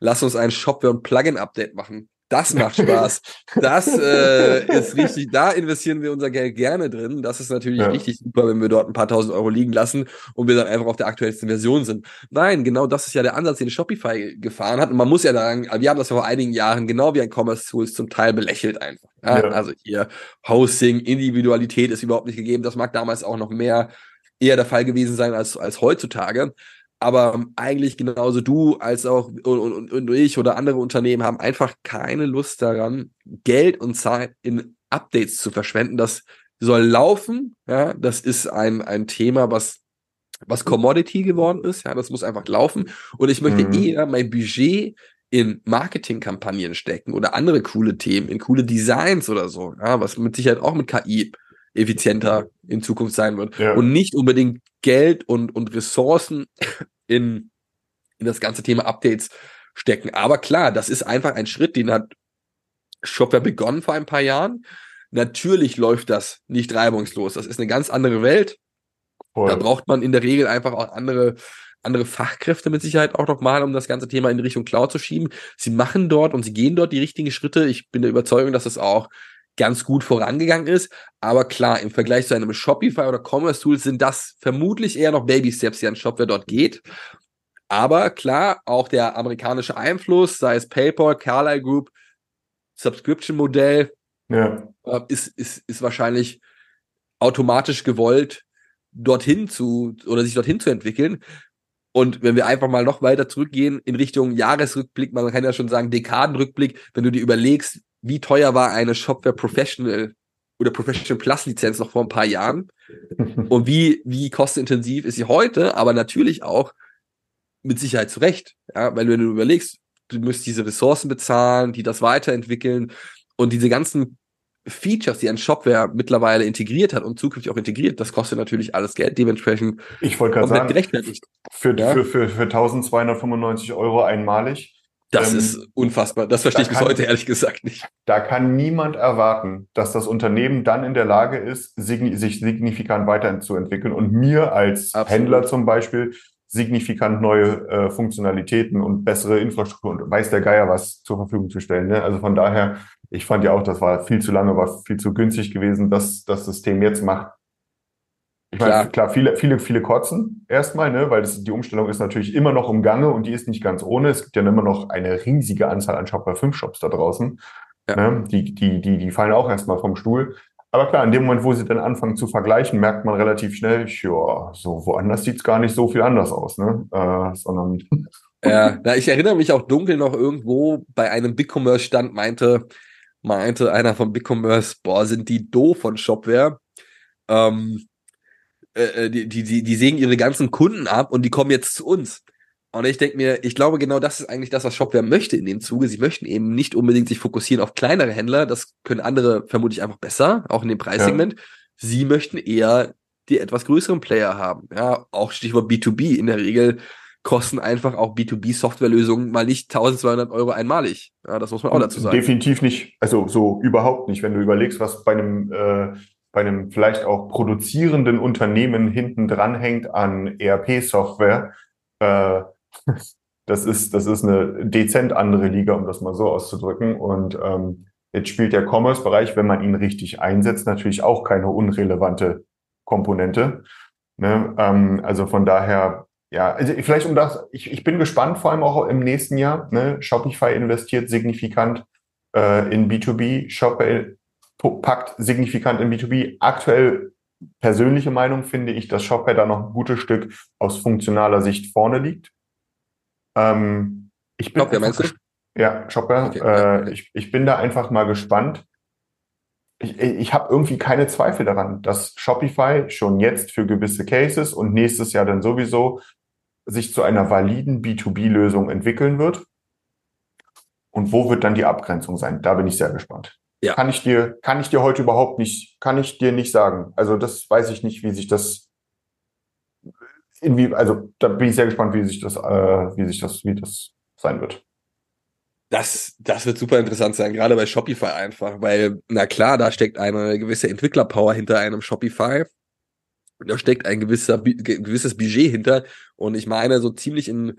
lass uns ein Shopware und Plugin-Update machen. Das macht Spaß. Das äh, ist richtig, da investieren wir unser Geld gerne drin. Das ist natürlich Ja. richtig super, wenn wir dort ein paar tausend Euro liegen lassen und wir dann einfach auf der aktuellsten Version sind. Nein, genau das ist ja der Ansatz, den Shopify gefahren hat. Und man muss ja sagen, wir haben das ja vor einigen Jahren genau wie ein Commerce Tools zum Teil belächelt einfach. Ja? Ja. Also hier Hosting, Individualität ist überhaupt nicht gegeben. Das mag damals auch noch mehr eher der Fall gewesen sein als, als heutzutage. Aber eigentlich genauso du als auch und, und, und ich oder andere Unternehmen haben einfach keine Lust daran, Geld und Zeit in Updates zu verschwenden. Das soll laufen. Ja, das ist ein, ein Thema, was, was Commodity geworden ist. Ja, das muss einfach laufen. Und ich möchte Mhm. eher mein Budget in Marketingkampagnen stecken oder andere coole Themen, in coole Designs oder so, ja, was mit Sicherheit auch mit KI effizienter in Zukunft sein wird. Ja. Und nicht unbedingt Geld und, und Ressourcen in, in das ganze Thema Updates stecken. Aber klar, das ist einfach ein Schritt, den hat Shopware begonnen vor ein paar Jahren. Natürlich läuft das nicht reibungslos. Das ist eine ganz andere Welt. Voll. Da braucht man in der Regel einfach auch andere, andere Fachkräfte mit Sicherheit auch nochmal, um das ganze Thema in Richtung Cloud zu schieben. Sie machen dort und sie gehen dort die richtigen Schritte. Ich bin der Überzeugung, dass es auch ganz gut vorangegangen ist. Aber klar, im Vergleich zu einem Shopify oder Commerce Tools sind das vermutlich eher noch Baby Steps, die an Shopware dort geht. Aber klar, auch der amerikanische Einfluss, sei es PayPal, Carlyle Group, Subscription-Modell, ja. äh, ist, ist, ist wahrscheinlich automatisch gewollt, dorthin zu oder sich dorthin zu entwickeln. Und wenn wir einfach mal noch weiter zurückgehen in Richtung Jahresrückblick, man kann ja schon sagen Dekadenrückblick, wenn du dir überlegst, wie teuer war eine Shopware Professional oder Professional Plus Lizenz noch vor ein paar Jahren und wie, wie kostenintensiv ist sie heute, aber natürlich auch mit Sicherheit zurecht. Ja, weil wenn du überlegst, du musst diese Ressourcen bezahlen, die das weiterentwickeln und diese ganzen Features, die ein Shopware mittlerweile integriert hat und zukünftig auch integriert, das kostet natürlich alles Geld, dementsprechend Ich wollte gerade sagen, gerechtfertigt. für, Ja. für, für, für 1295 Euro einmalig, Das Ähm, ist unfassbar. Das verstehe ich da bis kann- heute ehrlich gesagt nicht. da kann niemand erwarten, dass das Unternehmen dann in der Lage ist, signi sich signifikant weiterzuentwickeln und mir als Absolut. Händler zum Beispiel signifikant neue äh, Funktionalitäten und bessere Infrastruktur und weiß der Geier was zur Verfügung zu stellen. Ne? Also von daher, ich fand ja auch, das war viel zu lange, war viel zu günstig gewesen, dass das System jetzt macht. Ich meine, Klar. viele, viele, viele kotzen erstmal, ne, weil das, die Umstellung ist natürlich immer noch im Gange und die ist nicht ganz ohne. Es gibt ja immer noch eine riesige Anzahl an Shopware 5 Shops da draußen. Ja. Ne, die, die, die, die fallen auch erstmal vom Stuhl. Aber klar, in dem Moment, wo sie dann anfangen zu vergleichen, merkt man relativ schnell, ja, so woanders sieht's gar nicht so viel anders aus, ne? Äh, sondern Ja, na, ich erinnere mich auch dunkel noch irgendwo bei einem BigCommerce-Stand meinte, meinte einer von BigCommerce, boah, sind die doof von Shopware. Ähm, äh, äh, die, die, die, sägen ihre ganzen Kunden ab und die kommen jetzt zu uns. Und ich denke mir, ich glaube, genau das ist eigentlich das, was Shopware möchte in dem Zuge. Sie möchten eben nicht unbedingt sich fokussieren auf kleinere Händler. Das können andere vermutlich einfach besser, auch in dem Preissegment. Sie möchten eher die etwas größeren Player haben. Ja, auch Stichwort B2B. In der Regel kosten einfach auch B2B-Softwarelösungen mal nicht 1200 Euro einmalig. Ja, das muss man auch dazu sagen. definitiv nicht, also so überhaupt nicht, wenn du überlegst, was bei einem, äh, bei einem vielleicht auch produzierenden Unternehmen hinten dran hängt an ERP-Software, äh, das ist, das ist eine dezent andere Liga, um das mal so auszudrücken. Und ähm, jetzt spielt der Commerce-Bereich, wenn man ihn richtig einsetzt, natürlich auch keine unrelevante Komponente. Ne? Ähm, also von daher, ja, also vielleicht um das, ich, ich bin gespannt, vor allem auch im nächsten Jahr. Ne? Shopify investiert signifikant äh, in B2B, Shopify packt signifikant in B2B. Aktuell persönliche Meinung finde ich, dass Shopware da noch ein gutes Stück aus funktionaler Sicht vorne liegt. Ähm, ich bin Shopware, meinst du? Ja, Shopware. Okay, äh, okay. Ich, ich bin da einfach mal gespannt. Ich, ich habe irgendwie keine Zweifel daran, dass Shopify schon jetzt für gewisse Cases und nächstes Jahr dann sowieso sich zu einer validen B2B-Lösung entwickeln wird. Und wo wird dann die Abgrenzung sein? Da bin ich sehr gespannt. Ja. Kann ich dir, kann ich dir heute überhaupt nicht, kann ich dir nicht sagen. Also das weiß ich nicht, wie sich das irgendwie, also da bin ich sehr gespannt, wie sich das, äh, wie sich das, wie das sein wird. Das, das wird super interessant sein, gerade bei Shopify einfach, weil, na klar, da steckt eine gewisse Entwicklerpower hinter einem Shopify. Da steckt ein gewisser, gewisses Budget hinter. Und ich meine, so ziemlich in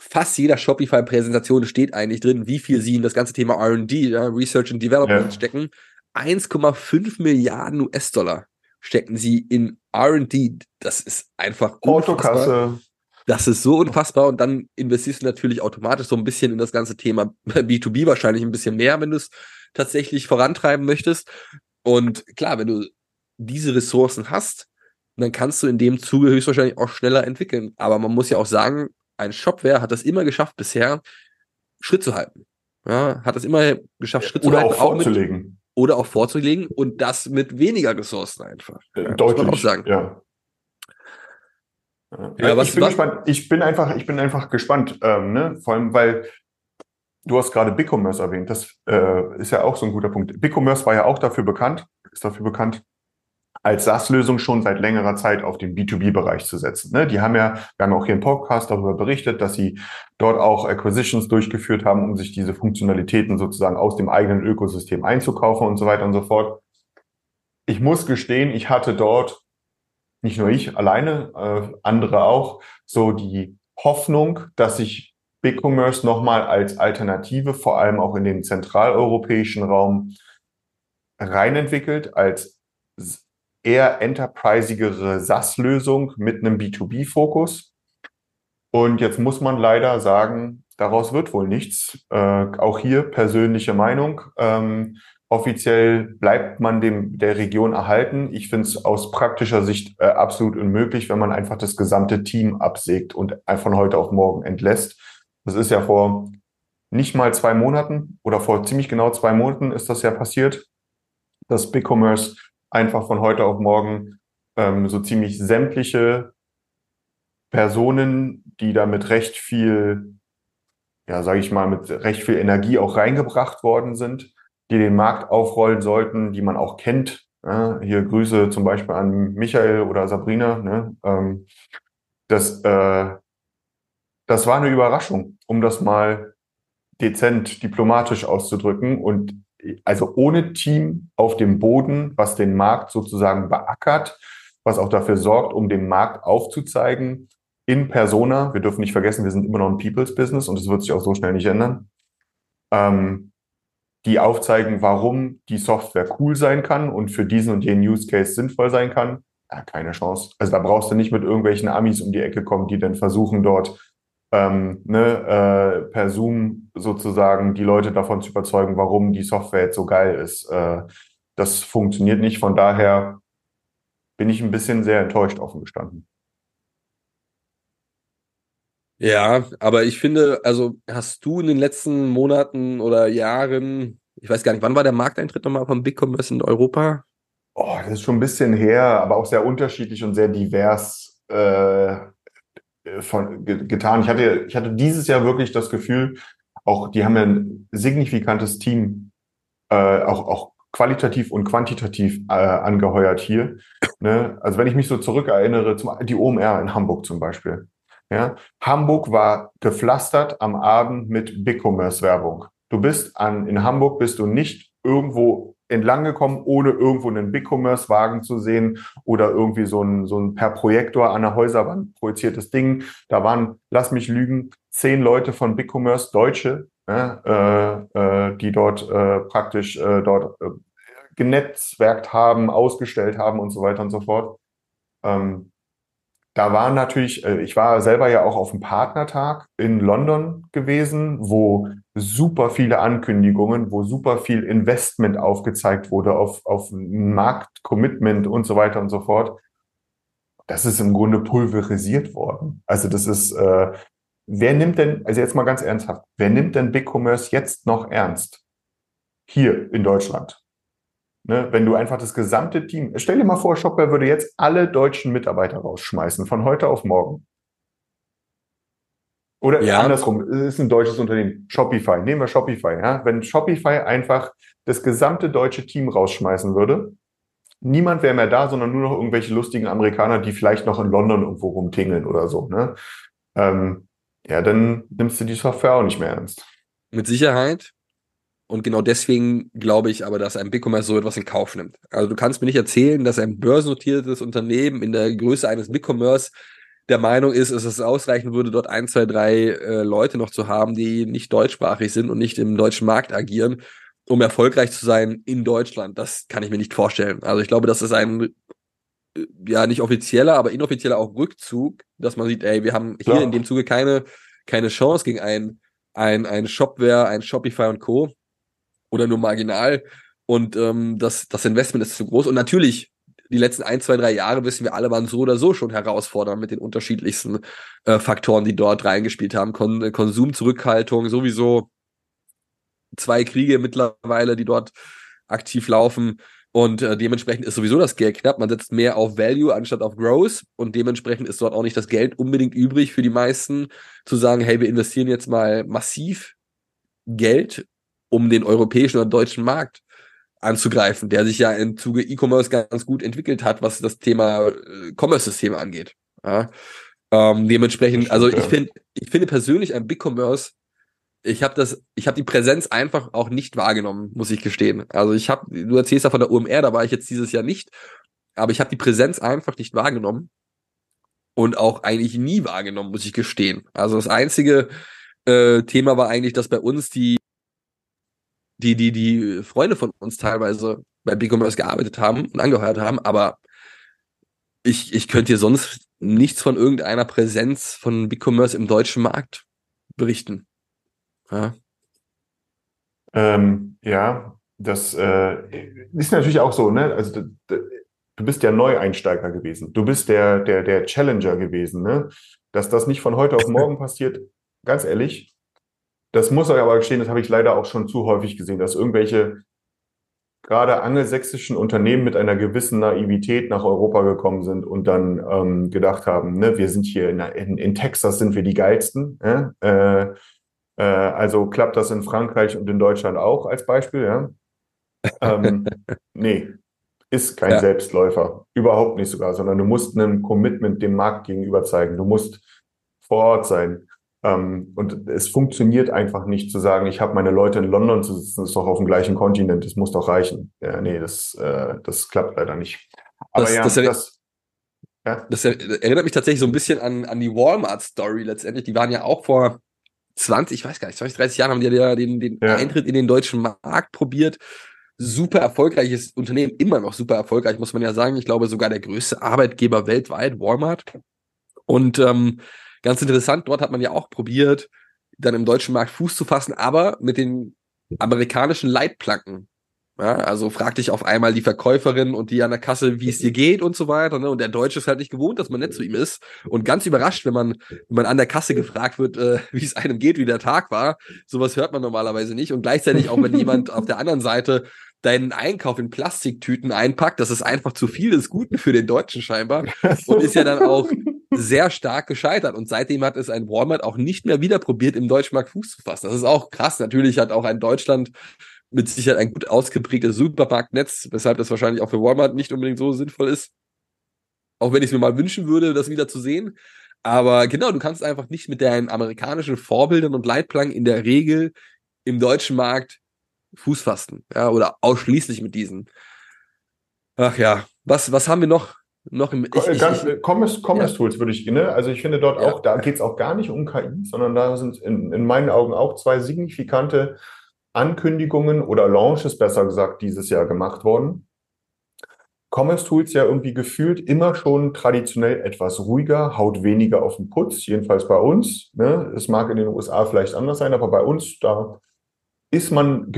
fast jeder Shopify-Präsentation steht eigentlich drin, wie viel sie in das ganze Thema R&D, ja, Research and Development Ja. stecken. 1,5 Milliarden US-Dollar stecken sie in R&D. Das ist einfach unfassbar. Autokasse, Das ist so unfassbar und dann investierst du natürlich automatisch so ein bisschen in das ganze Thema B2B wahrscheinlich ein bisschen mehr, wenn du es tatsächlich vorantreiben möchtest. Und klar, wenn du diese Ressourcen hast, dann kannst du in dem Zuge höchstwahrscheinlich auch schneller entwickeln. Aber man muss ja auch sagen, ein Shopware hat das immer geschafft bisher, Schritt zu halten. Ja, hat es immer geschafft, Schritt zu oder halten, auch mit, vorzulegen. oder auch vorzulegen und das mit weniger Ressourcen einfach. Ja, muss Deutlich. man auch sagen. Ja. Ja, Ja, ich was- bin was- gespannt. Ich bin einfach, ich bin einfach gespannt, ähm, ne? Vor allem, weil du hast gerade BigCommerce erwähnt. Das äh, ist ja auch so ein guter Punkt. BigCommerce war ja auch dafür bekannt, ist dafür bekannt, als SaaS-Lösung schon seit längerer Zeit auf den B2B-Bereich zu setzen. Ne? Die haben ja, wir haben auch hier im Podcast darüber berichtet, dass sie dort auch Acquisitions durchgeführt haben, um sich diese Funktionalitäten sozusagen aus dem eigenen Ökosystem einzukaufen und so weiter und so fort. Ich muss gestehen, ich hatte dort, nicht nur ich alleine, äh, andere auch, so die Hoffnung, dass sich BigCommerce nochmal als Alternative, vor allem auch in den zentraleuropäischen Raum, reinentwickelt, als eher enterprisigere SaaS-Lösung mit einem B2B-Fokus. Und jetzt muss man leider sagen, daraus wird wohl nichts. Äh, auch hier persönliche Meinung. Ähm, offiziell bleibt man dem der Region erhalten. Ich finde es aus praktischer Sicht äh, absolut unmöglich, wenn man einfach das gesamte Team absägt und von heute auf morgen entlässt. Das ist ja vor nicht mal zwei Monaten oder vor ziemlich genau zwei Monaten ist das ja passiert, dass BigCommerce einfach von heute auf morgen ähm, so ziemlich sämtliche Personen, die da mit recht viel, ja, sage ich mal, mit recht viel Energie auch reingebracht worden sind, die den Markt aufrollen sollten, die man auch kennt. Ja, hier Grüße zum Beispiel an Michael oder Sabrina. Ne? Ähm, das, äh, das war eine Überraschung, um das mal dezent diplomatisch auszudrücken. Und also ohne Team auf dem Boden, was den Markt sozusagen beackert, was auch dafür sorgt, um den Markt aufzuzeigen, in Persona. Wir dürfen nicht vergessen, wir sind immer noch ein People's Business und es wird sich auch so schnell nicht ändern. Ähm, die aufzeigen, warum die Software cool sein kann und für diesen und jenen Use Case sinnvoll sein kann. Ja, keine Chance. Also da brauchst du nicht mit irgendwelchen Amis um die Ecke kommen, die dann versuchen, dort ähm, ne, äh, per Zoom sozusagen die Leute davon zu überzeugen, warum die Software jetzt so geil ist. Äh, das funktioniert nicht. Von daher bin ich ein bisschen sehr enttäuscht offen gestanden. Ja, aber ich finde, also hast du in den letzten Monaten oder Jahren, ich weiß gar nicht, wann war der Markteintritt nochmal von BigCommerce in Europa? Oh, das ist schon ein bisschen her, aber auch sehr unterschiedlich und sehr divers. Äh, von, getan. Ich hatte, ich hatte dieses Jahr wirklich das Gefühl, auch die haben ein signifikantes Team, äh, auch, auch qualitativ und quantitativ äh, angeheuert hier. Ne? Also wenn ich mich so zurückerinnere, zum, die OMR in Hamburg zum Beispiel. Ja? Hamburg war gepflastert am Abend mit BigCommerce-Werbung. Du bist an, in Hamburg bist du nicht irgendwo entlang gekommen, ohne irgendwo einen Big-Commerce-Wagen zu sehen oder irgendwie so ein, so ein per Projektor an der Häuserwand projiziertes Ding. Da waren, lass mich lügen, zehn Leute von Big-Commerce, Deutsche, äh, äh, die dort äh, praktisch äh, dort äh, genetzwerkt haben, ausgestellt haben und so weiter und so fort. Ähm, da waren natürlich, äh, ich war selber ja auch auf dem Partnertag in London gewesen, wo super viele Ankündigungen, wo super viel Investment aufgezeigt wurde auf, auf Marktcommitment und so weiter und so fort. Das ist im Grunde pulverisiert worden. Also das ist, äh, wer nimmt denn, also jetzt mal ganz ernsthaft, wer nimmt denn Big Commerce jetzt noch ernst? Hier in Deutschland. Ne, wenn du einfach das gesamte Team, stell dir mal vor, Shopware würde jetzt alle deutschen Mitarbeiter rausschmeißen, von heute auf morgen. Oder ja. andersrum, es ist ein deutsches Unternehmen, Shopify. Nehmen wir Shopify. Ja? Wenn Shopify einfach das gesamte deutsche Team rausschmeißen würde, niemand wäre mehr da, sondern nur noch irgendwelche lustigen Amerikaner, die vielleicht noch in London irgendwo rumtingeln oder so. Ne? Ähm, ja, dann nimmst du die Software auch nicht mehr ernst. Mit Sicherheit. Und genau deswegen glaube ich aber, dass ein BigCommerce so etwas in Kauf nimmt. Also du kannst mir nicht erzählen, dass ein börsennotiertes Unternehmen in der Größe eines BigCommerce der Meinung ist, dass es ausreichen würde, dort ein, zwei, drei äh, Leute noch zu haben, die nicht deutschsprachig sind und nicht im deutschen Markt agieren, um erfolgreich zu sein in Deutschland. Das kann ich mir nicht vorstellen. Also ich glaube, das ist ein äh, ja nicht offizieller, aber inoffizieller auch Rückzug, dass man sieht, ey, wir haben hier Klar. in dem Zuge keine keine Chance gegen ein ein ein Shopware, ein Shopify und Co oder nur marginal. Und ähm, das, das Investment ist zu groß. Und natürlich, die letzten ein, zwei, drei Jahre wissen wir alle, waren so oder so schon herausfordernd mit den unterschiedlichsten äh, Faktoren, die dort reingespielt haben. Kon Konsumzurückhaltung, sowieso zwei Kriege mittlerweile, die dort aktiv laufen. Und äh, dementsprechend ist sowieso das Geld knapp. Man setzt mehr auf Value anstatt auf Growth. Und dementsprechend ist dort auch nicht das Geld unbedingt übrig für die meisten, zu sagen, hey, wir investieren jetzt mal massiv Geld um den europäischen oder deutschen Markt anzugreifen, der sich ja im Zuge E-Commerce ganz gut entwickelt hat, was das Thema äh, Commerce-Systeme angeht. Ja. Ähm, dementsprechend, Stimmt, also ich finde, ich finde persönlich ein Big Commerce, ich habe das, ich habe die Präsenz einfach auch nicht wahrgenommen, muss ich gestehen. Also ich habe, du erzählst ja von der UMR, da war ich jetzt dieses Jahr nicht, aber ich habe die Präsenz einfach nicht wahrgenommen und auch eigentlich nie wahrgenommen, muss ich gestehen. Also das einzige äh, Thema war eigentlich, dass bei uns die die die die Freunde von uns teilweise bei Big Commerce gearbeitet haben und angeheuert haben, aber ich ich könnte dir sonst nichts von irgendeiner Präsenz von Big Commerce im deutschen Markt berichten. Ja, Ähm, ja, das äh, ist natürlich auch so, ne? Also du bist ja Neueinsteiger gewesen. Du bist der, der, der Challenger gewesen, ne? Dass das nicht von heute auf morgen passiert, ganz ehrlich, das muss aber gestehen, das habe ich leider auch schon zu häufig gesehen, dass irgendwelche gerade angelsächsischen Unternehmen mit einer gewissen Naivität nach Europa gekommen sind und dann ähm, gedacht haben, ne, wir sind hier in, in, in Texas sind wir die geilsten. Ja? Äh, äh, also klappt das in Frankreich und in Deutschland auch als Beispiel, ja? Ähm, nee, ist kein Ja. Selbstläufer. Überhaupt nicht sogar, sondern du musst ein Commitment dem Markt gegenüber zeigen. Du musst vor Ort sein. Ähm, und es funktioniert einfach nicht zu sagen, ich habe meine Leute in London zu sitzen, das ist doch auf dem gleichen Kontinent, das muss doch reichen. Ja, nee, das, äh, das klappt leider nicht. Aber Das- ja, das- das, ja, das er- erinnert mich tatsächlich so ein bisschen an an die Walmart Story letztendlich. Die waren ja auch vor 20, ich weiß gar nicht, 20, 30 Jahren haben die ja den den Ja. Eintritt in den deutschen Markt probiert. Super erfolgreiches Unternehmen, immer noch super erfolgreich, muss man ja sagen. Ich glaube sogar der größte Arbeitgeber weltweit, Walmart. Und ähm, ganz interessant, dort hat man ja auch probiert, dann im deutschen Markt Fuß zu fassen, aber mit den amerikanischen Leitplanken. Ja, also fragt dich auf einmal die Verkäuferin und die an der Kasse, wie es dir geht und so weiter. Ne? Und der Deutsche ist halt nicht gewohnt, dass man nett zu ihm ist. Und ganz überrascht, wenn man, wenn man an der Kasse gefragt wird, äh, wie es einem geht, wie der Tag war. Sowas hört man normalerweise nicht. Und gleichzeitig auch, wenn jemand auf der anderen Seite deinen Einkauf in Plastiktüten einpackt, das ist einfach zu viel des Guten für den Deutschen scheinbar. Und ist ja dann auch sehr stark gescheitert. Und seitdem hat es ein Walmart auch nicht mehr wieder probiert, im deutschen Markt Fuß zu fassen. Das ist auch krass. Natürlich hat auch ein Deutschland mit Sicherheit ein gut ausgeprägtes Supermarktnetz, weshalb das wahrscheinlich auch für Walmart nicht unbedingt so sinnvoll ist. Auch wenn ich es mir mal wünschen würde, das wieder zu sehen. Aber genau, du kannst einfach nicht mit deinen amerikanischen Vorbildern und Leitplanken in der Regel im deutschen Markt Fuß fassen. Ja, oder ausschließlich mit diesen. Ach ja, was, was haben wir noch? Noch im, ich, ich, Ganz, ich, Commerce, Commerce Tools würde ich, ne? Also ich finde dort Ja. auch, da geht es auch gar nicht um KI, sondern da sind in, in meinen Augen auch zwei signifikante Ankündigungen oder Launches, besser gesagt, dieses Jahr gemacht worden. Commerce Tools ja irgendwie gefühlt immer schon traditionell etwas ruhiger, haut weniger auf den Putz, jedenfalls bei uns. Ne? Es mag in den USA vielleicht anders sein, aber bei uns, da ist man,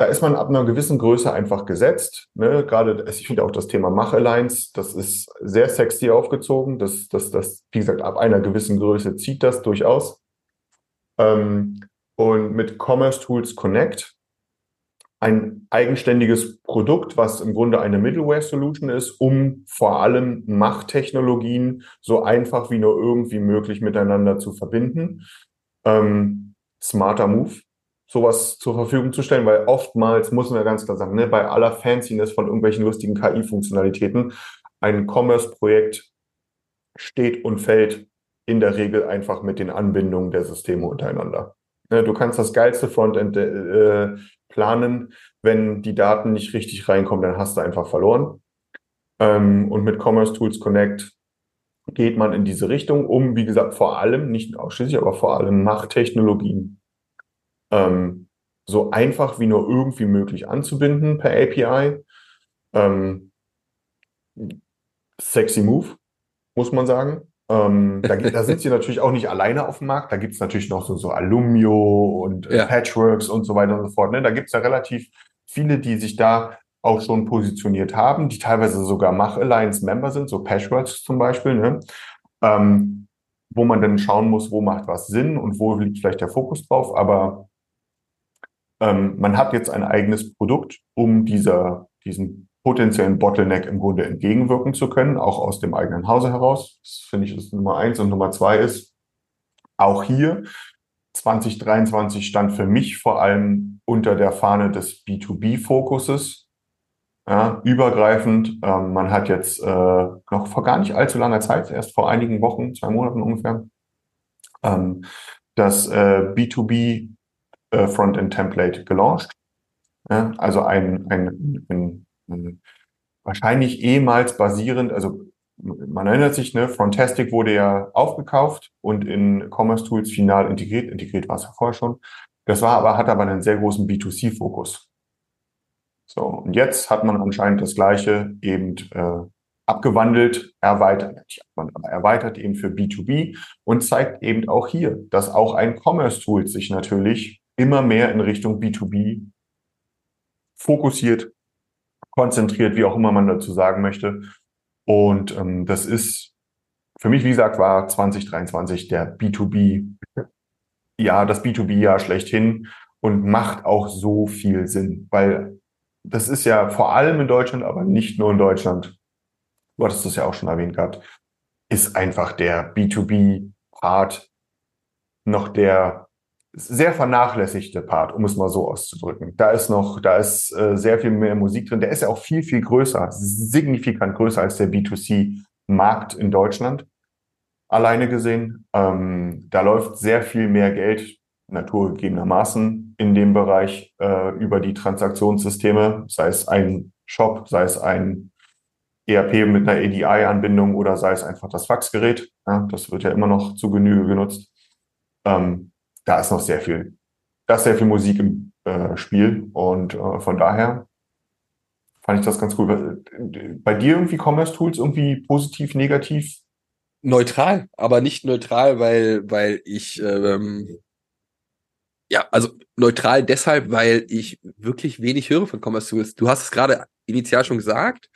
da ist man ab einer gewissen Größe einfach gesetzt. Ne? Gerade, ich finde auch das Thema Mach Alliance, das ist sehr sexy aufgezogen. Das, das, das, wie gesagt, ab einer gewissen Größe zieht das durchaus. Ähm, und mit Commerce Tools Connect ein eigenständiges Produkt, was im Grunde eine Middleware Solution ist, um vor allem Machttechnologien so einfach wie nur irgendwie möglich miteinander zu verbinden. Ähm, smarter Move, sowas zur Verfügung zu stellen, weil oftmals muss man ja ganz klar sagen, ne, bei aller Fanciness von irgendwelchen lustigen KI-Funktionalitäten, ein Commerce-Projekt steht und fällt in der Regel einfach mit den Anbindungen der Systeme untereinander. Ne, du kannst das geilste Frontend äh, planen, wenn die Daten nicht richtig reinkommen, dann hast du einfach verloren. Ähm, und mit Commerce Tools Connect geht man in diese Richtung, um, wie gesagt, vor allem, nicht ausschließlich, aber vor allem Machttechnologien ähm, so einfach wie nur irgendwie möglich anzubinden per API. Ähm, sexy Move, muss man sagen. Ähm, da, da sind sie natürlich auch nicht alleine auf dem Markt. Da gibt es natürlich noch so, so Alumio und äh, Ja. Patchworks und so weiter und so fort. Ne? Da gibt es ja relativ viele, die sich da auch schon positioniert haben, die teilweise sogar Mach Alliance Member sind, so Patchworks zum Beispiel, ne? ähm, wo man dann schauen muss, wo macht was Sinn und wo liegt vielleicht der Fokus drauf. Aber ähm, man hat jetzt ein eigenes Produkt, um dieser, diesen potenziellen Bottleneck im Grunde entgegenwirken zu können, auch aus dem eigenen Hause heraus. Das finde ich ist Nummer eins. Und Nummer zwei ist, auch hier 2023 stand für mich vor allem unter der Fahne des B2B-Fokuses. ja, übergreifend. Ähm, man hat jetzt äh, noch vor gar nicht allzu langer Zeit, erst vor einigen Wochen, zwei Monaten ungefähr, ähm, das äh, B2B äh, Frontend Template gelauncht. Ja, also ein, ein, ein, ein wahrscheinlich ehemals basierend, also man erinnert sich, ne, Frontastic wurde ja aufgekauft und in Commerce Tools final integriert. Integriert war es ja vorher schon. Das war aber, hat aber einen sehr großen B2C-Fokus. So, und jetzt hat man anscheinend das Gleiche eben äh, abgewandelt, erweitert, erweitert eben für B2B und zeigt eben auch hier, dass auch ein Commerce Tool sich natürlich immer mehr in Richtung B2B fokussiert, konzentriert, wie auch immer man dazu sagen möchte. Und ähm, das ist für mich, wie gesagt, war 2023 der B2B, ja, das B2B-Jahr schlechthin und macht auch so viel Sinn, weil das ist ja vor allem in Deutschland, aber nicht nur in Deutschland, du hattest das ja auch schon erwähnt gehabt, ist einfach der B2B-Part noch der sehr vernachlässigte Part, um es mal so auszudrücken. Da ist noch, da ist äh, sehr viel mehr Musik drin. Der ist ja auch viel, viel größer, signifikant größer als der B2C-Markt in Deutschland. Alleine gesehen. Ähm, da läuft sehr viel mehr Geld, naturgegebenermaßen, in dem Bereich äh, über die Transaktionssysteme, sei es ein Shop, sei es ein ERP mit einer ADI-Anbindung oder sei es einfach das Faxgerät. Ja, das wird ja immer noch zu Genüge genutzt. Ähm, da ist noch sehr viel, da ist sehr viel Musik im äh, Spiel und äh, von daher fand ich das ganz cool. Bei dir irgendwie Commerce Tools irgendwie positiv, negativ? Neutral, aber nicht neutral, weil, weil ich, ähm, ja, also neutral deshalb, weil ich wirklich wenig höre von Commerce Tools. Du hast es gerade initial schon gesagt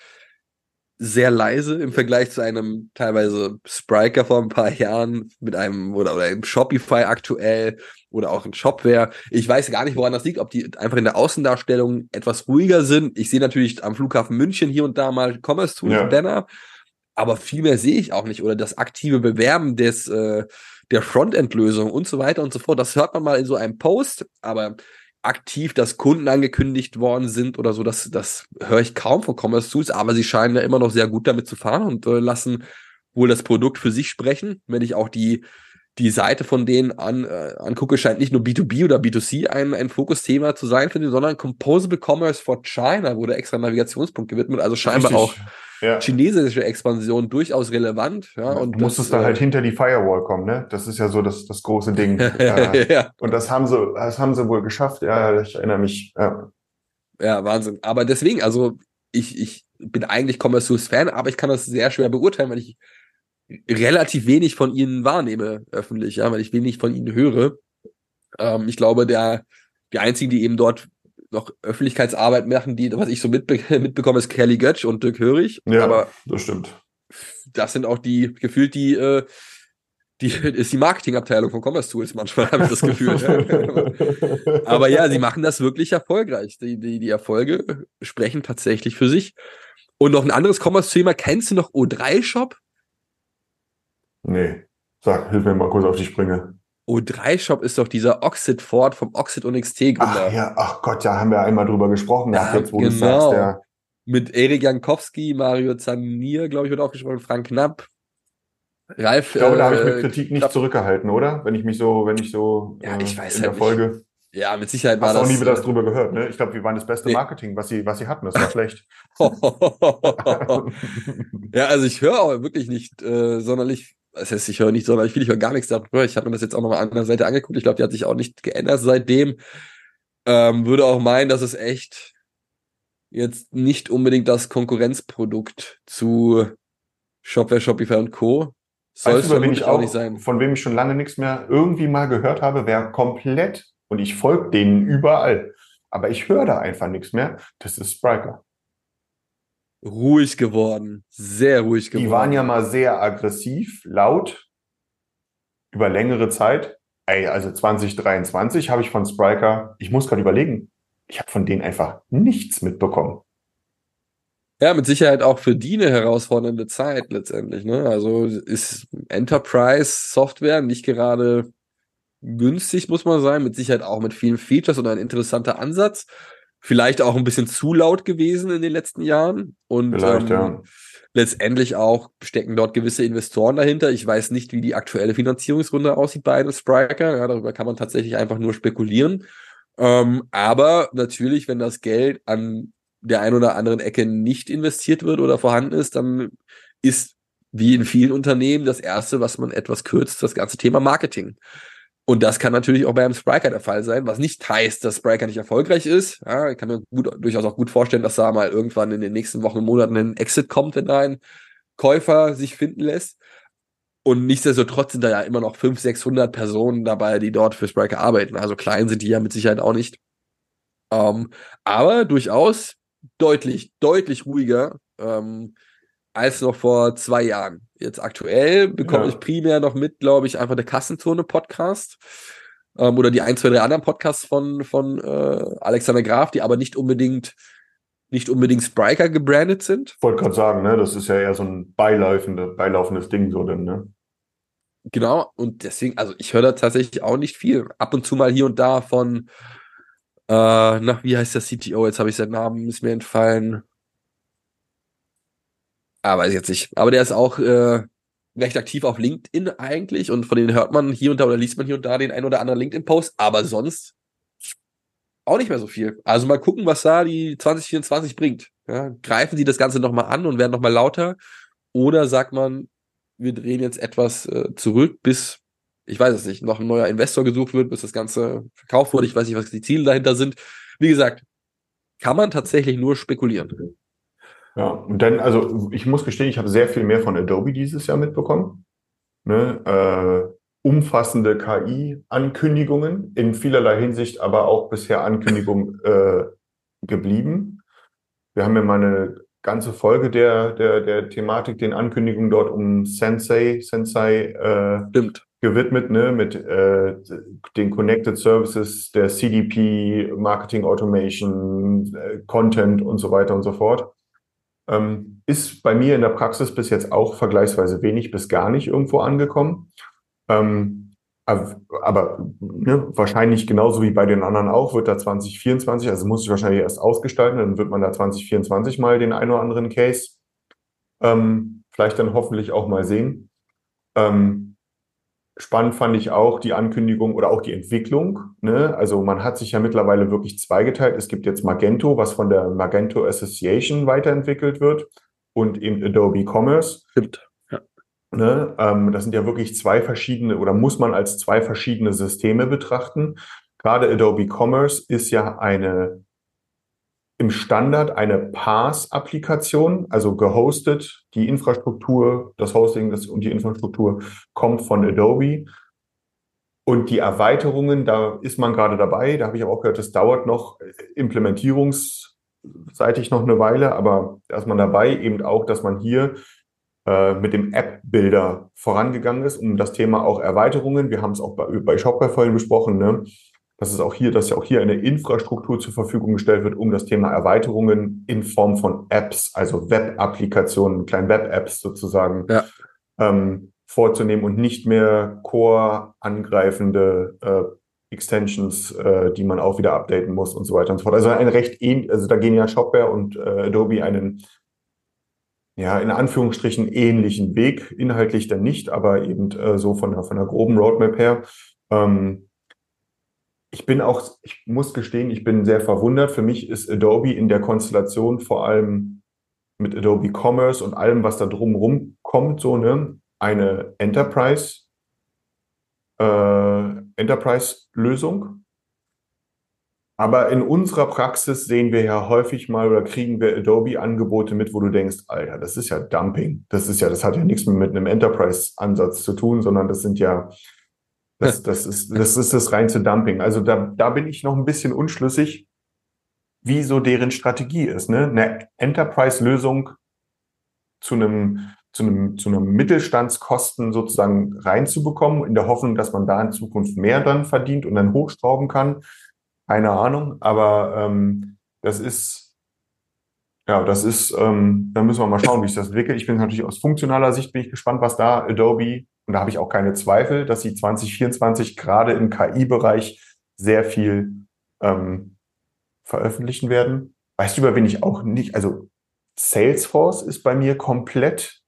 sehr leise im Vergleich zu einem teilweise Spriker vor ein paar Jahren mit einem oder, oder im Shopify aktuell oder auch in Shopware. Ich weiß gar nicht, woran das liegt, ob die einfach in der Außendarstellung etwas ruhiger sind. Ich sehe natürlich am Flughafen München hier und da mal Commerce Tools ja. Banner, aber viel mehr sehe ich auch nicht oder das aktive Bewerben des äh, der Frontend-Lösung und so weiter und so fort. Das hört man mal in so einem Post, aber aktiv, dass Kunden angekündigt worden sind oder so, das, das höre ich kaum von Commerce Tools, aber sie scheinen ja immer noch sehr gut damit zu fahren und äh, lassen wohl das Produkt für sich sprechen. Wenn ich auch die, die Seite von denen an, äh, angucke, scheint nicht nur B2B oder B2C ein, ein Fokusthema zu sein, finde ich, sondern Composable Commerce for China wurde extra Navigationspunkt gewidmet, also scheinbar Richtig. auch ja. chinesische Expansion durchaus relevant. Ja, und du musstest dann halt hinter die Firewall kommen, ne? Das ist ja so das, das große Ding. äh, ja. Und das haben sie, das haben sie wohl geschafft. Ja, ich erinnere mich. Ja, ja Wahnsinn. Aber deswegen, also ich, ich bin eigentlich Commerce Fan, aber ich kann das sehr schwer beurteilen, weil ich relativ wenig von ihnen wahrnehme öffentlich, ja, weil ich wenig von ihnen höre. Ähm, ich glaube, der die einzigen, die eben dort noch Öffentlichkeitsarbeit machen, die, was ich so mitbe mitbekomme, ist Kelly Götsch und Dirk Hörig. Ja, aber das stimmt. Das sind auch die, gefühlt die, äh, die ist die Marketingabteilung von Commerce Tools manchmal, habe ich das Gefühl. aber ja, sie machen das wirklich erfolgreich. Die, die, die Erfolge sprechen tatsächlich für sich. Und noch ein anderes Commerce-Thema, kennst du noch O3-Shop? Nee. Sag, hilf mir mal kurz auf die Sprünge. O3-Shop ist doch dieser Oxid Ford vom Oxid und XT Gründer. Ach ja, ach Gott, da haben wir einmal drüber gesprochen, ja, jetzt, wo genau. du sagst, der mit Erik Jankowski, Mario Zanier, glaube ich, wird auch gesprochen, Frank Knapp. Ralf. Ich glaube, äh, da habe ich mit Kritik nicht Knapp. zurückgehalten, oder? Wenn ich mich so, wenn ich so ja, ich weiß in halt der Folge. Nicht. Ja, mit Sicherheit war Hast das. auch nie wieder das äh, drüber gehört, ne? Ich glaube, wir waren das beste Marketing, was sie, was sie hatten. Das war schlecht. ja, also ich höre auch wirklich nicht äh, sonderlich das heißt, ich höre nicht sonderlich viel, ich höre gar nichts darüber. Ich habe mir das jetzt auch nochmal an der Seite angeguckt. Ich glaube, die hat sich auch nicht geändert seitdem. Ähm, würde auch meinen, dass es echt jetzt nicht unbedingt das Konkurrenzprodukt zu Shopware, Shopify und Co. Soll es vermutlich auch nicht sein. Von wem ich schon lange nichts mehr irgendwie mal gehört habe, wer komplett, und ich folge denen überall, aber ich höre da einfach nichts mehr, das ist Spriker ruhig geworden. Sehr ruhig geworden. Die waren ja mal sehr aggressiv, laut, über längere Zeit. Ey, also 2023 habe ich von Spriker, ich muss gerade überlegen, ich habe von denen einfach nichts mitbekommen. Ja, mit Sicherheit auch für die eine herausfordernde Zeit letztendlich. Ne? Also ist Enterprise-Software nicht gerade günstig, muss man sagen. Mit Sicherheit auch mit vielen Features und ein interessanter Ansatz. Vielleicht auch ein bisschen zu laut gewesen in den letzten Jahren. Und ähm, ja. letztendlich auch stecken dort gewisse Investoren dahinter. Ich weiß nicht, wie die aktuelle Finanzierungsrunde aussieht bei einem Spriker. Ja, darüber kann man tatsächlich einfach nur spekulieren. Ähm, aber natürlich, wenn das Geld an der einen oder anderen Ecke nicht investiert wird oder vorhanden ist, dann ist wie in vielen Unternehmen das erste, was man etwas kürzt, das ganze Thema Marketing. Und das kann natürlich auch bei einem Spriker der Fall sein, was nicht heißt, dass Spriker nicht erfolgreich ist. Ja, ich kann mir gut, durchaus auch gut vorstellen, dass da mal irgendwann in den nächsten Wochen und Monaten ein Exit kommt, wenn da ein Käufer sich finden lässt. Und nichtsdestotrotz sind da ja immer noch 500, 600 Personen dabei, die dort für Spriker arbeiten. Also klein sind die ja mit Sicherheit auch nicht. Ähm, aber durchaus deutlich, deutlich ruhiger ähm, als noch vor zwei Jahren. Jetzt aktuell bekomme Ja. ich primär noch mit, glaube ich, einfach der Kassenzone-Podcast ähm, oder die ein, zwei, drei anderen Podcasts von, von äh, Alexander Graf, die aber nicht unbedingt nicht unbedingt Spriker gebrandet sind. Ich wollte gerade sagen, ne, das ist ja eher so ein beilaufende, beilaufendes Ding so denn, ne? Genau, und deswegen, also ich höre da tatsächlich auch nicht viel. Ab und zu mal hier und da von, äh, nach, wie heißt der CTO? Jetzt habe ich seinen Namen, ist mir entfallen. Ah, weiß ich jetzt nicht. Aber der ist auch äh, recht aktiv auf LinkedIn eigentlich und von denen hört man hier und da oder liest man hier und da den ein oder anderen LinkedIn-Post, aber sonst auch nicht mehr so viel. Also mal gucken, was da die 2024 bringt. Ja, greifen sie das Ganze nochmal an und werden nochmal lauter oder sagt man, wir drehen jetzt etwas äh, zurück, bis, ich weiß es nicht, noch ein neuer Investor gesucht wird, bis das Ganze verkauft wurde. Ich weiß nicht, was die Ziele dahinter sind. Wie gesagt, kann man tatsächlich nur spekulieren. Ja, und dann, also ich muss gestehen, ich habe sehr viel mehr von Adobe dieses Jahr mitbekommen. Ne? Äh, umfassende KI-Ankündigungen, in vielerlei Hinsicht aber auch bisher Ankündigungen äh, geblieben. Wir haben ja mal eine ganze Folge der, der, der Thematik, den Ankündigungen dort um Sensei, Sensei äh, Stimmt. gewidmet, ne, mit äh, den Connected Services, der CDP, Marketing Automation, äh, Content und so weiter und so fort. Ähm, ist bei mir in der Praxis bis jetzt auch vergleichsweise wenig bis gar nicht irgendwo angekommen. Ähm, aber ne, wahrscheinlich genauso wie bei den anderen auch, wird da 2024, also muss ich wahrscheinlich erst ausgestalten, dann wird man da 2024 mal den einen oder anderen Case ähm, vielleicht dann hoffentlich auch mal sehen. Ähm, spannend fand ich auch die Ankündigung oder auch die Entwicklung. Ne? Also man hat sich ja mittlerweile wirklich zweigeteilt. Es gibt jetzt Magento, was von der Magento Association weiterentwickelt wird und eben Adobe Commerce. Stimmt. Ne? Ähm, das sind ja wirklich zwei verschiedene oder muss man als zwei verschiedene Systeme betrachten. Gerade Adobe Commerce ist ja eine im Standard eine PaaS-Applikation, also gehostet. Die Infrastruktur, das Hosting das, und die Infrastruktur kommt von Adobe. Und die Erweiterungen, da ist man gerade dabei. Da habe ich auch gehört, das dauert noch implementierungsseitig noch eine Weile, aber da ist man dabei, eben auch, dass man hier äh, mit dem App-Builder vorangegangen ist, um das Thema auch Erweiterungen. Wir haben es auch bei, bei Shopware vorhin besprochen, ne? Dass es auch hier, dass ja auch hier eine Infrastruktur zur Verfügung gestellt wird, um das Thema Erweiterungen in Form von Apps, also Web-Applikationen, kleinen Web-Apps sozusagen, Ja. ähm, vorzunehmen und nicht mehr Core angreifende äh, Extensions, äh, die man auch wieder updaten muss und so weiter und so fort. Also ein recht ähnlich, also da gehen ja Shopware und äh, Adobe einen ja, in Anführungsstrichen ähnlichen Weg, inhaltlich dann nicht, aber eben äh, so von der, von der groben Roadmap her. Ähm, ich bin auch, ich muss gestehen, ich bin sehr verwundert. Für mich ist Adobe in der Konstellation vor allem mit Adobe Commerce und allem, was da drumherum kommt, so ne, eine Enterprise, äh, Enterprise-Lösung. Aber in unserer Praxis sehen wir ja häufig mal oder kriegen wir Adobe-Angebote mit, wo du denkst, Alter, das ist ja Dumping. Das ist ja, das hat ja nichts mehr mit einem Enterprise-Ansatz zu tun, sondern das sind ja, das, das ist, das ist das reinste Dumping. Also da, da bin ich noch ein bisschen unschlüssig, wie so deren Strategie ist, ne? Eine Enterprise-Lösung zu einem, zu einem, zu einem Mittelstandskosten sozusagen reinzubekommen, in der Hoffnung, dass man da in Zukunft mehr dann verdient und dann hochschrauben kann. Keine Ahnung, aber ähm, das ist, ja, das ist, ähm, da müssen wir mal schauen, wie sich das entwickelt. Ich bin natürlich aus funktionaler Sicht bin ich gespannt, was da Adobe, und da habe ich auch keine Zweifel, dass sie 2024 gerade im KI-Bereich sehr viel ähm, veröffentlichen werden. Weißt du, über wen ich auch nicht, also Salesforce ist bei mir komplett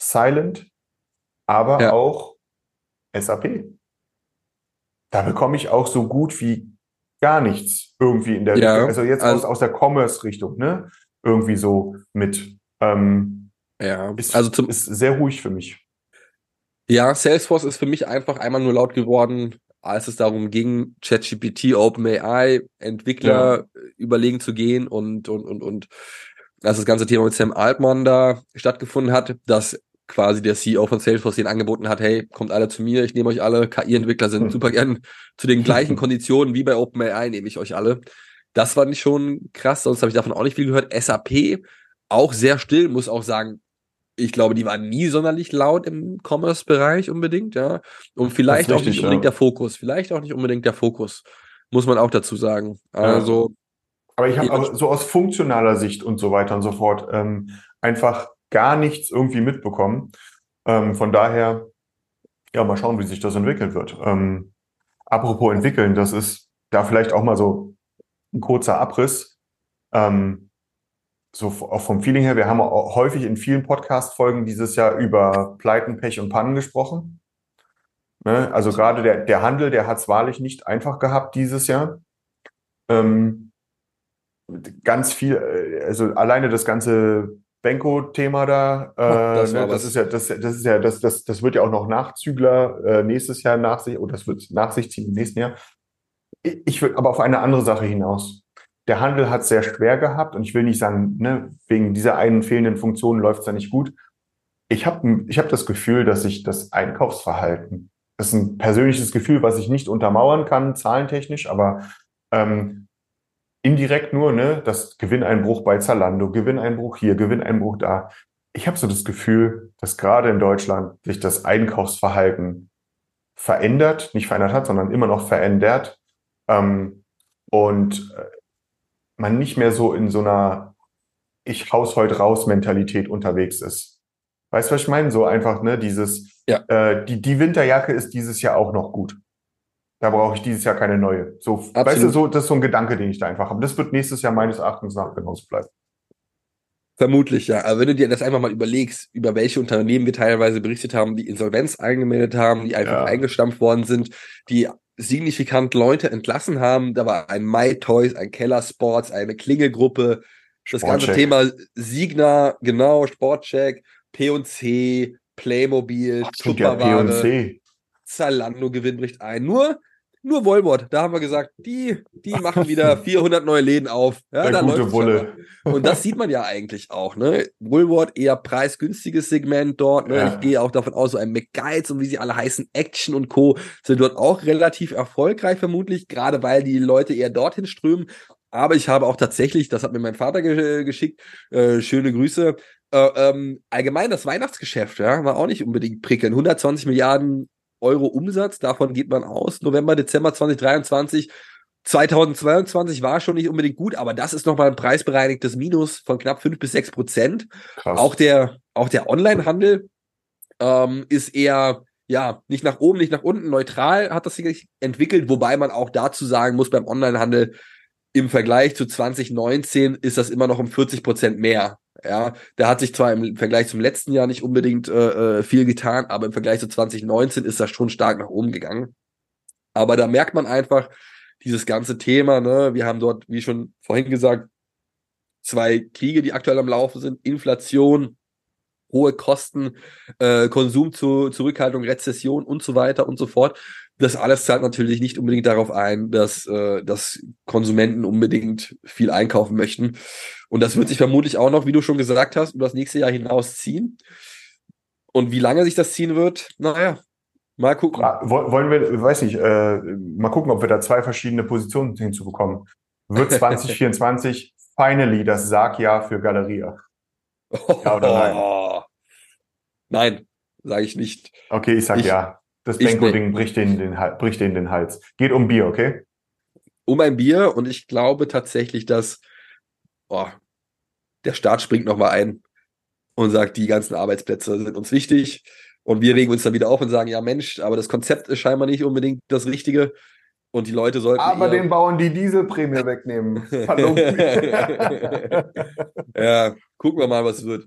silent, aber Ja. auch SAP. Da bekomme ich auch so gut wie gar nichts irgendwie in der Ja, Richtung. Also jetzt aus, also- aus der Commerce-Richtung, ne? Irgendwie so mit, ähm, Ja, ist, also zum, ist sehr ruhig für mich. Ja, Salesforce ist für mich einfach einmal nur laut geworden, als es darum ging, ChatGPT, OpenAI, Entwickler äh, überlegen zu gehen und, und, und, und als das ganze Thema mit Sam Altman da stattgefunden hat, dass quasi der CEO von Salesforce den angeboten hat, hey, kommt alle zu mir, ich nehme euch alle, KI-Entwickler sind Hm. super gern zu den gleichen Konditionen wie bei OpenAI, nehme ich euch alle. Das fand ich schon krass, sonst habe ich davon auch nicht viel gehört. SAP, auch sehr still, muss auch sagen, ich glaube, die waren nie sonderlich laut im Commerce-Bereich unbedingt, ja. Und vielleicht auch nicht unbedingt ja. der Fokus. Vielleicht auch nicht unbedingt der Fokus. Muss man auch dazu sagen. Also, Aber ich habe so aus funktionaler Sicht und so weiter und so fort ähm, einfach gar nichts irgendwie mitbekommen. Ähm, von daher, ja, mal schauen, wie sich das entwickeln wird. Ähm, apropos entwickeln, das ist da vielleicht auch mal so ein kurzer Abriss. Ähm, so auch vom Feeling her, wir haben auch häufig in vielen Podcast-Folgen dieses Jahr über Pleiten, Pech und Pannen gesprochen. Ne? Also gerade der, der Handel, der hat es wahrlich nicht einfach gehabt dieses Jahr. Ähm, ganz viel, äh, also alleine das ganze Benko-Thema da, äh, Das ne, das ist ja, das, das ist ja, das, das, das wird ja auch noch Nachzügler äh, nächstes Jahr nach sich, oder das wird nach sich ziehen im nächsten Jahr. Ich, ich will aber auf eine andere Sache hinaus. Der Handel hat es sehr schwer gehabt und ich will nicht sagen, ne, wegen dieser einen fehlenden Funktion läuft es da nicht gut. Ich habe ich hab das Gefühl, dass sich das Einkaufsverhalten, das ist ein persönliches Gefühl, was ich nicht untermauern kann, zahlentechnisch, aber ähm, indirekt nur, ne, das Gewinneinbruch bei Zalando, Gewinneinbruch hier, Gewinneinbruch da. Ich habe so das Gefühl, dass gerade in Deutschland sich das Einkaufsverhalten verändert, nicht verändert hat, sondern immer noch verändert. Ähm, und äh, man nicht mehr so in so einer Ich haus heute raus Mentalität unterwegs ist. Weißt du, was ich meine? So einfach, ne, dieses, Ja. äh, die, die Winterjacke ist dieses Jahr auch noch gut. Da brauche ich dieses Jahr keine neue. So, weißt du, so, das ist so ein Gedanke, den ich da einfach habe. Das wird nächstes Jahr meines Erachtens nach genauso bleiben. vermutlich, ja. Aber wenn du dir das einfach mal überlegst, über welche Unternehmen wir teilweise berichtet haben, die Insolvenz eingemeldet haben, die einfach Ja. eingestampft worden sind, die signifikant Leute entlassen haben, da war ein My Toys, ein Keller Sports, eine Klingelgruppe, das ganze. Thema Signa, genau, Sportcheck, P&C, Playmobil, ja, Tupperware, P&C. Zalando Gewinn bricht ein. Nur, nur Volbot, da haben wir gesagt, die, die machen wieder 400 neue Läden auf. Ja, Der da gute mal. Und das sieht man ja eigentlich auch, ne? Woolworth eher preisgünstiges Segment dort, ne? Ja. Ich gehe auch davon aus, so ein McGuides und wie sie alle heißen, Action und Co. sind dort auch relativ erfolgreich vermutlich, gerade weil die Leute eher dorthin strömen. Aber ich habe auch tatsächlich, das hat mir mein Vater ge geschickt, äh, schöne Grüße, äh, ähm, allgemein das Weihnachtsgeschäft, ja, war auch nicht unbedingt prickelnd. 120 Milliarden Euro Umsatz, davon geht man aus. November, Dezember 2023. 2022 war schon nicht unbedingt gut, aber das ist nochmal ein preisbereinigtes Minus von knapp 5 bis 6 Prozent. Krass. Auch der, auch der Online-Handel ähm, ist eher, ja, nicht nach oben, nicht nach unten, neutral hat das sich entwickelt, wobei man auch dazu sagen muss, beim Online-Handel im Vergleich zu 2019 ist das immer noch um 40 Prozent mehr. Ja, da hat sich zwar im Vergleich zum letzten Jahr nicht unbedingt äh, äh, viel getan, aber im Vergleich zu 2019 ist das schon stark nach oben gegangen. Aber da merkt man einfach dieses ganze Thema, ne, wir haben dort, wie schon vorhin gesagt, zwei Kriege, die aktuell am Laufen sind, Inflation, hohe Kosten, äh, Konsum zu, Zurückhaltung, Rezession und so weiter und so fort. Das alles zahlt natürlich nicht unbedingt darauf ein, dass, äh, dass Konsumenten unbedingt viel einkaufen möchten. Und das wird sich vermutlich auch noch, wie du schon gesagt hast, über das nächste Jahr hinaus ziehen. Und wie lange sich das ziehen wird, naja, mal gucken. Woll- Wollen wir, weiß nicht, äh, mal gucken, ob wir da zwei verschiedene Positionen hinzubekommen. Wird 2024 finally das Sargjahr für Galeria? Ja oder nein? Nein, sage ich nicht. Okay, ich sag Ich- ja. Das Benko-Ding bricht denen den, bricht denen den Hals. Geht um Bier, okay? um ein Bier und ich glaube tatsächlich, dass oh, der Staat springt nochmal ein und sagt, die ganzen Arbeitsplätze sind uns wichtig und wir regen uns dann wieder auf und sagen, ja Mensch, aber das Konzept ist scheinbar nicht unbedingt das Richtige. Und die Leute sollten. Aber den Bauern die Dieselprämie wegnehmen. Hallo. ja, gucken wir mal, was wird.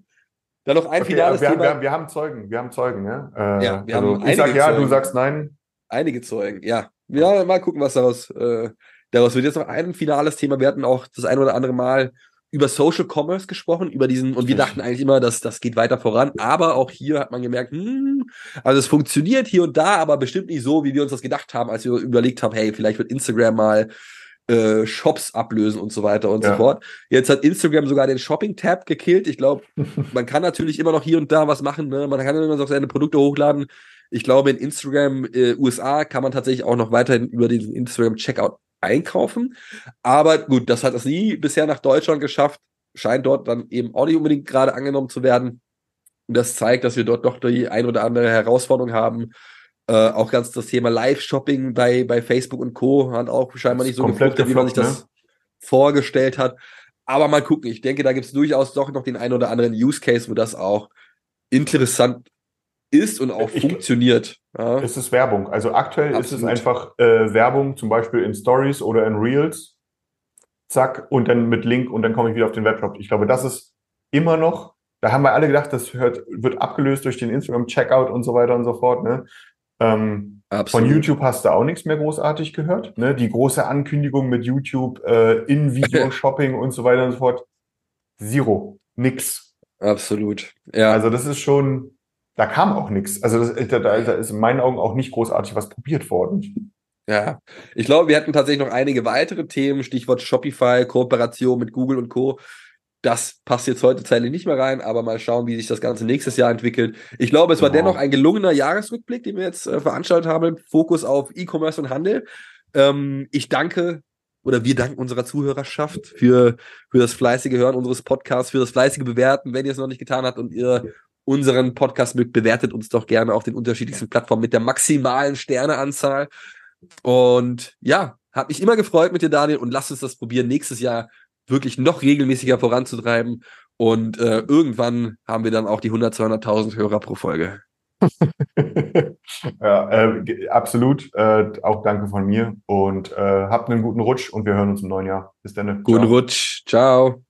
Dann noch ein Okay, finales wir, haben, Thema. wir, haben, wir haben Zeugen, wir haben Zeugen, ja. Äh, Ja, wir also haben ich sag ja, du Zeugen. sagst nein. Einige Zeugen, ja. Ja, mal gucken, was daraus, äh, daraus wird. Jetzt noch ein finales Thema. Wir hatten auch das ein oder andere Mal über Social Commerce gesprochen, über diesen, und wir dachten eigentlich immer, dass das geht weiter voran. Aber auch hier hat man gemerkt, hm, also es funktioniert hier und da, aber bestimmt nicht so, wie wir uns das gedacht haben, als wir überlegt haben, hey, vielleicht wird Instagram mal äh, Shops ablösen und so weiter und so Ja. fort. Jetzt hat Instagram sogar den Shopping-Tab gekillt. Ich glaube, man kann natürlich immer noch hier und da was machen. Ne? Man kann immer noch seine Produkte hochladen. Ich glaube, in Instagram äh, USA kann man tatsächlich auch noch weiterhin über den Instagram Checkout einkaufen. Aber gut, das hat es nie bisher nach Deutschland geschafft. Scheint dort dann eben auch nicht unbedingt gerade angenommen zu werden. Und das zeigt, dass wir dort doch die ein oder andere Herausforderung haben. Äh, auch ganz das Thema Live-Shopping bei, bei Facebook und Co. hat auch scheinbar nicht so ist gefruchtet, wie man sich das vorgestellt hat. Aber mal gucken. Ich denke, da gibt es durchaus doch noch den einen oder anderen Use Case, wo das auch interessant ist und auch Ich- funktioniert. Ja. Es ist Werbung. Also aktuell ist Absolut. es einfach äh, Werbung, zum Beispiel in Stories oder in Reels. Zack, und dann mit Link und dann komme ich wieder auf den Webshop. Ich glaube, das ist immer noch, da haben wir alle gedacht, das hört, wird abgelöst durch den Instagram-Checkout und so weiter und so fort. Ne? Ähm, von Absolut. YouTube hast du auch nichts mehr großartig gehört. Ne? Die große Ankündigung mit YouTube, äh, In-Video-Shopping und so weiter und so fort. Zero. Nix. Absolut. Ja. Also das ist schon, da kam auch nichts. Also das, da, da da ist in meinen Augen auch nicht großartig was probiert worden. Ja, ich glaube, wir hatten tatsächlich noch einige weitere Themen, Stichwort Shopify, Kooperation mit Google und Co. Das passt jetzt heute zeitlich nicht mehr rein, aber mal schauen, wie sich das Ganze nächstes Jahr entwickelt. Ich glaube, es war Genau. dennoch ein gelungener Jahresrückblick, den wir jetzt äh, veranstaltet haben, Fokus auf E-Commerce und Handel. Ähm, ich danke oder wir danken unserer Zuhörerschaft für, für das fleißige Hören unseres Podcasts, für das fleißige Bewerten. Wenn ihr es noch nicht getan habt und ihr unseren Podcast mögt, bewertet uns doch gerne auf den unterschiedlichsten Plattformen mit der maximalen Sterneanzahl. Und ja, hat mich immer gefreut mit dir, Daniel, und lass uns das probieren, nächstes Jahr wirklich noch regelmäßiger voranzutreiben. Und äh, irgendwann haben wir dann auch die 100, 200.000 Hörer pro Folge. ja, äh, absolut. Äh, auch danke von mir und äh, habt einen guten Rutsch und wir hören uns im neuen Jahr. Bis dann. Guten Ciao. Rutsch. Ciao.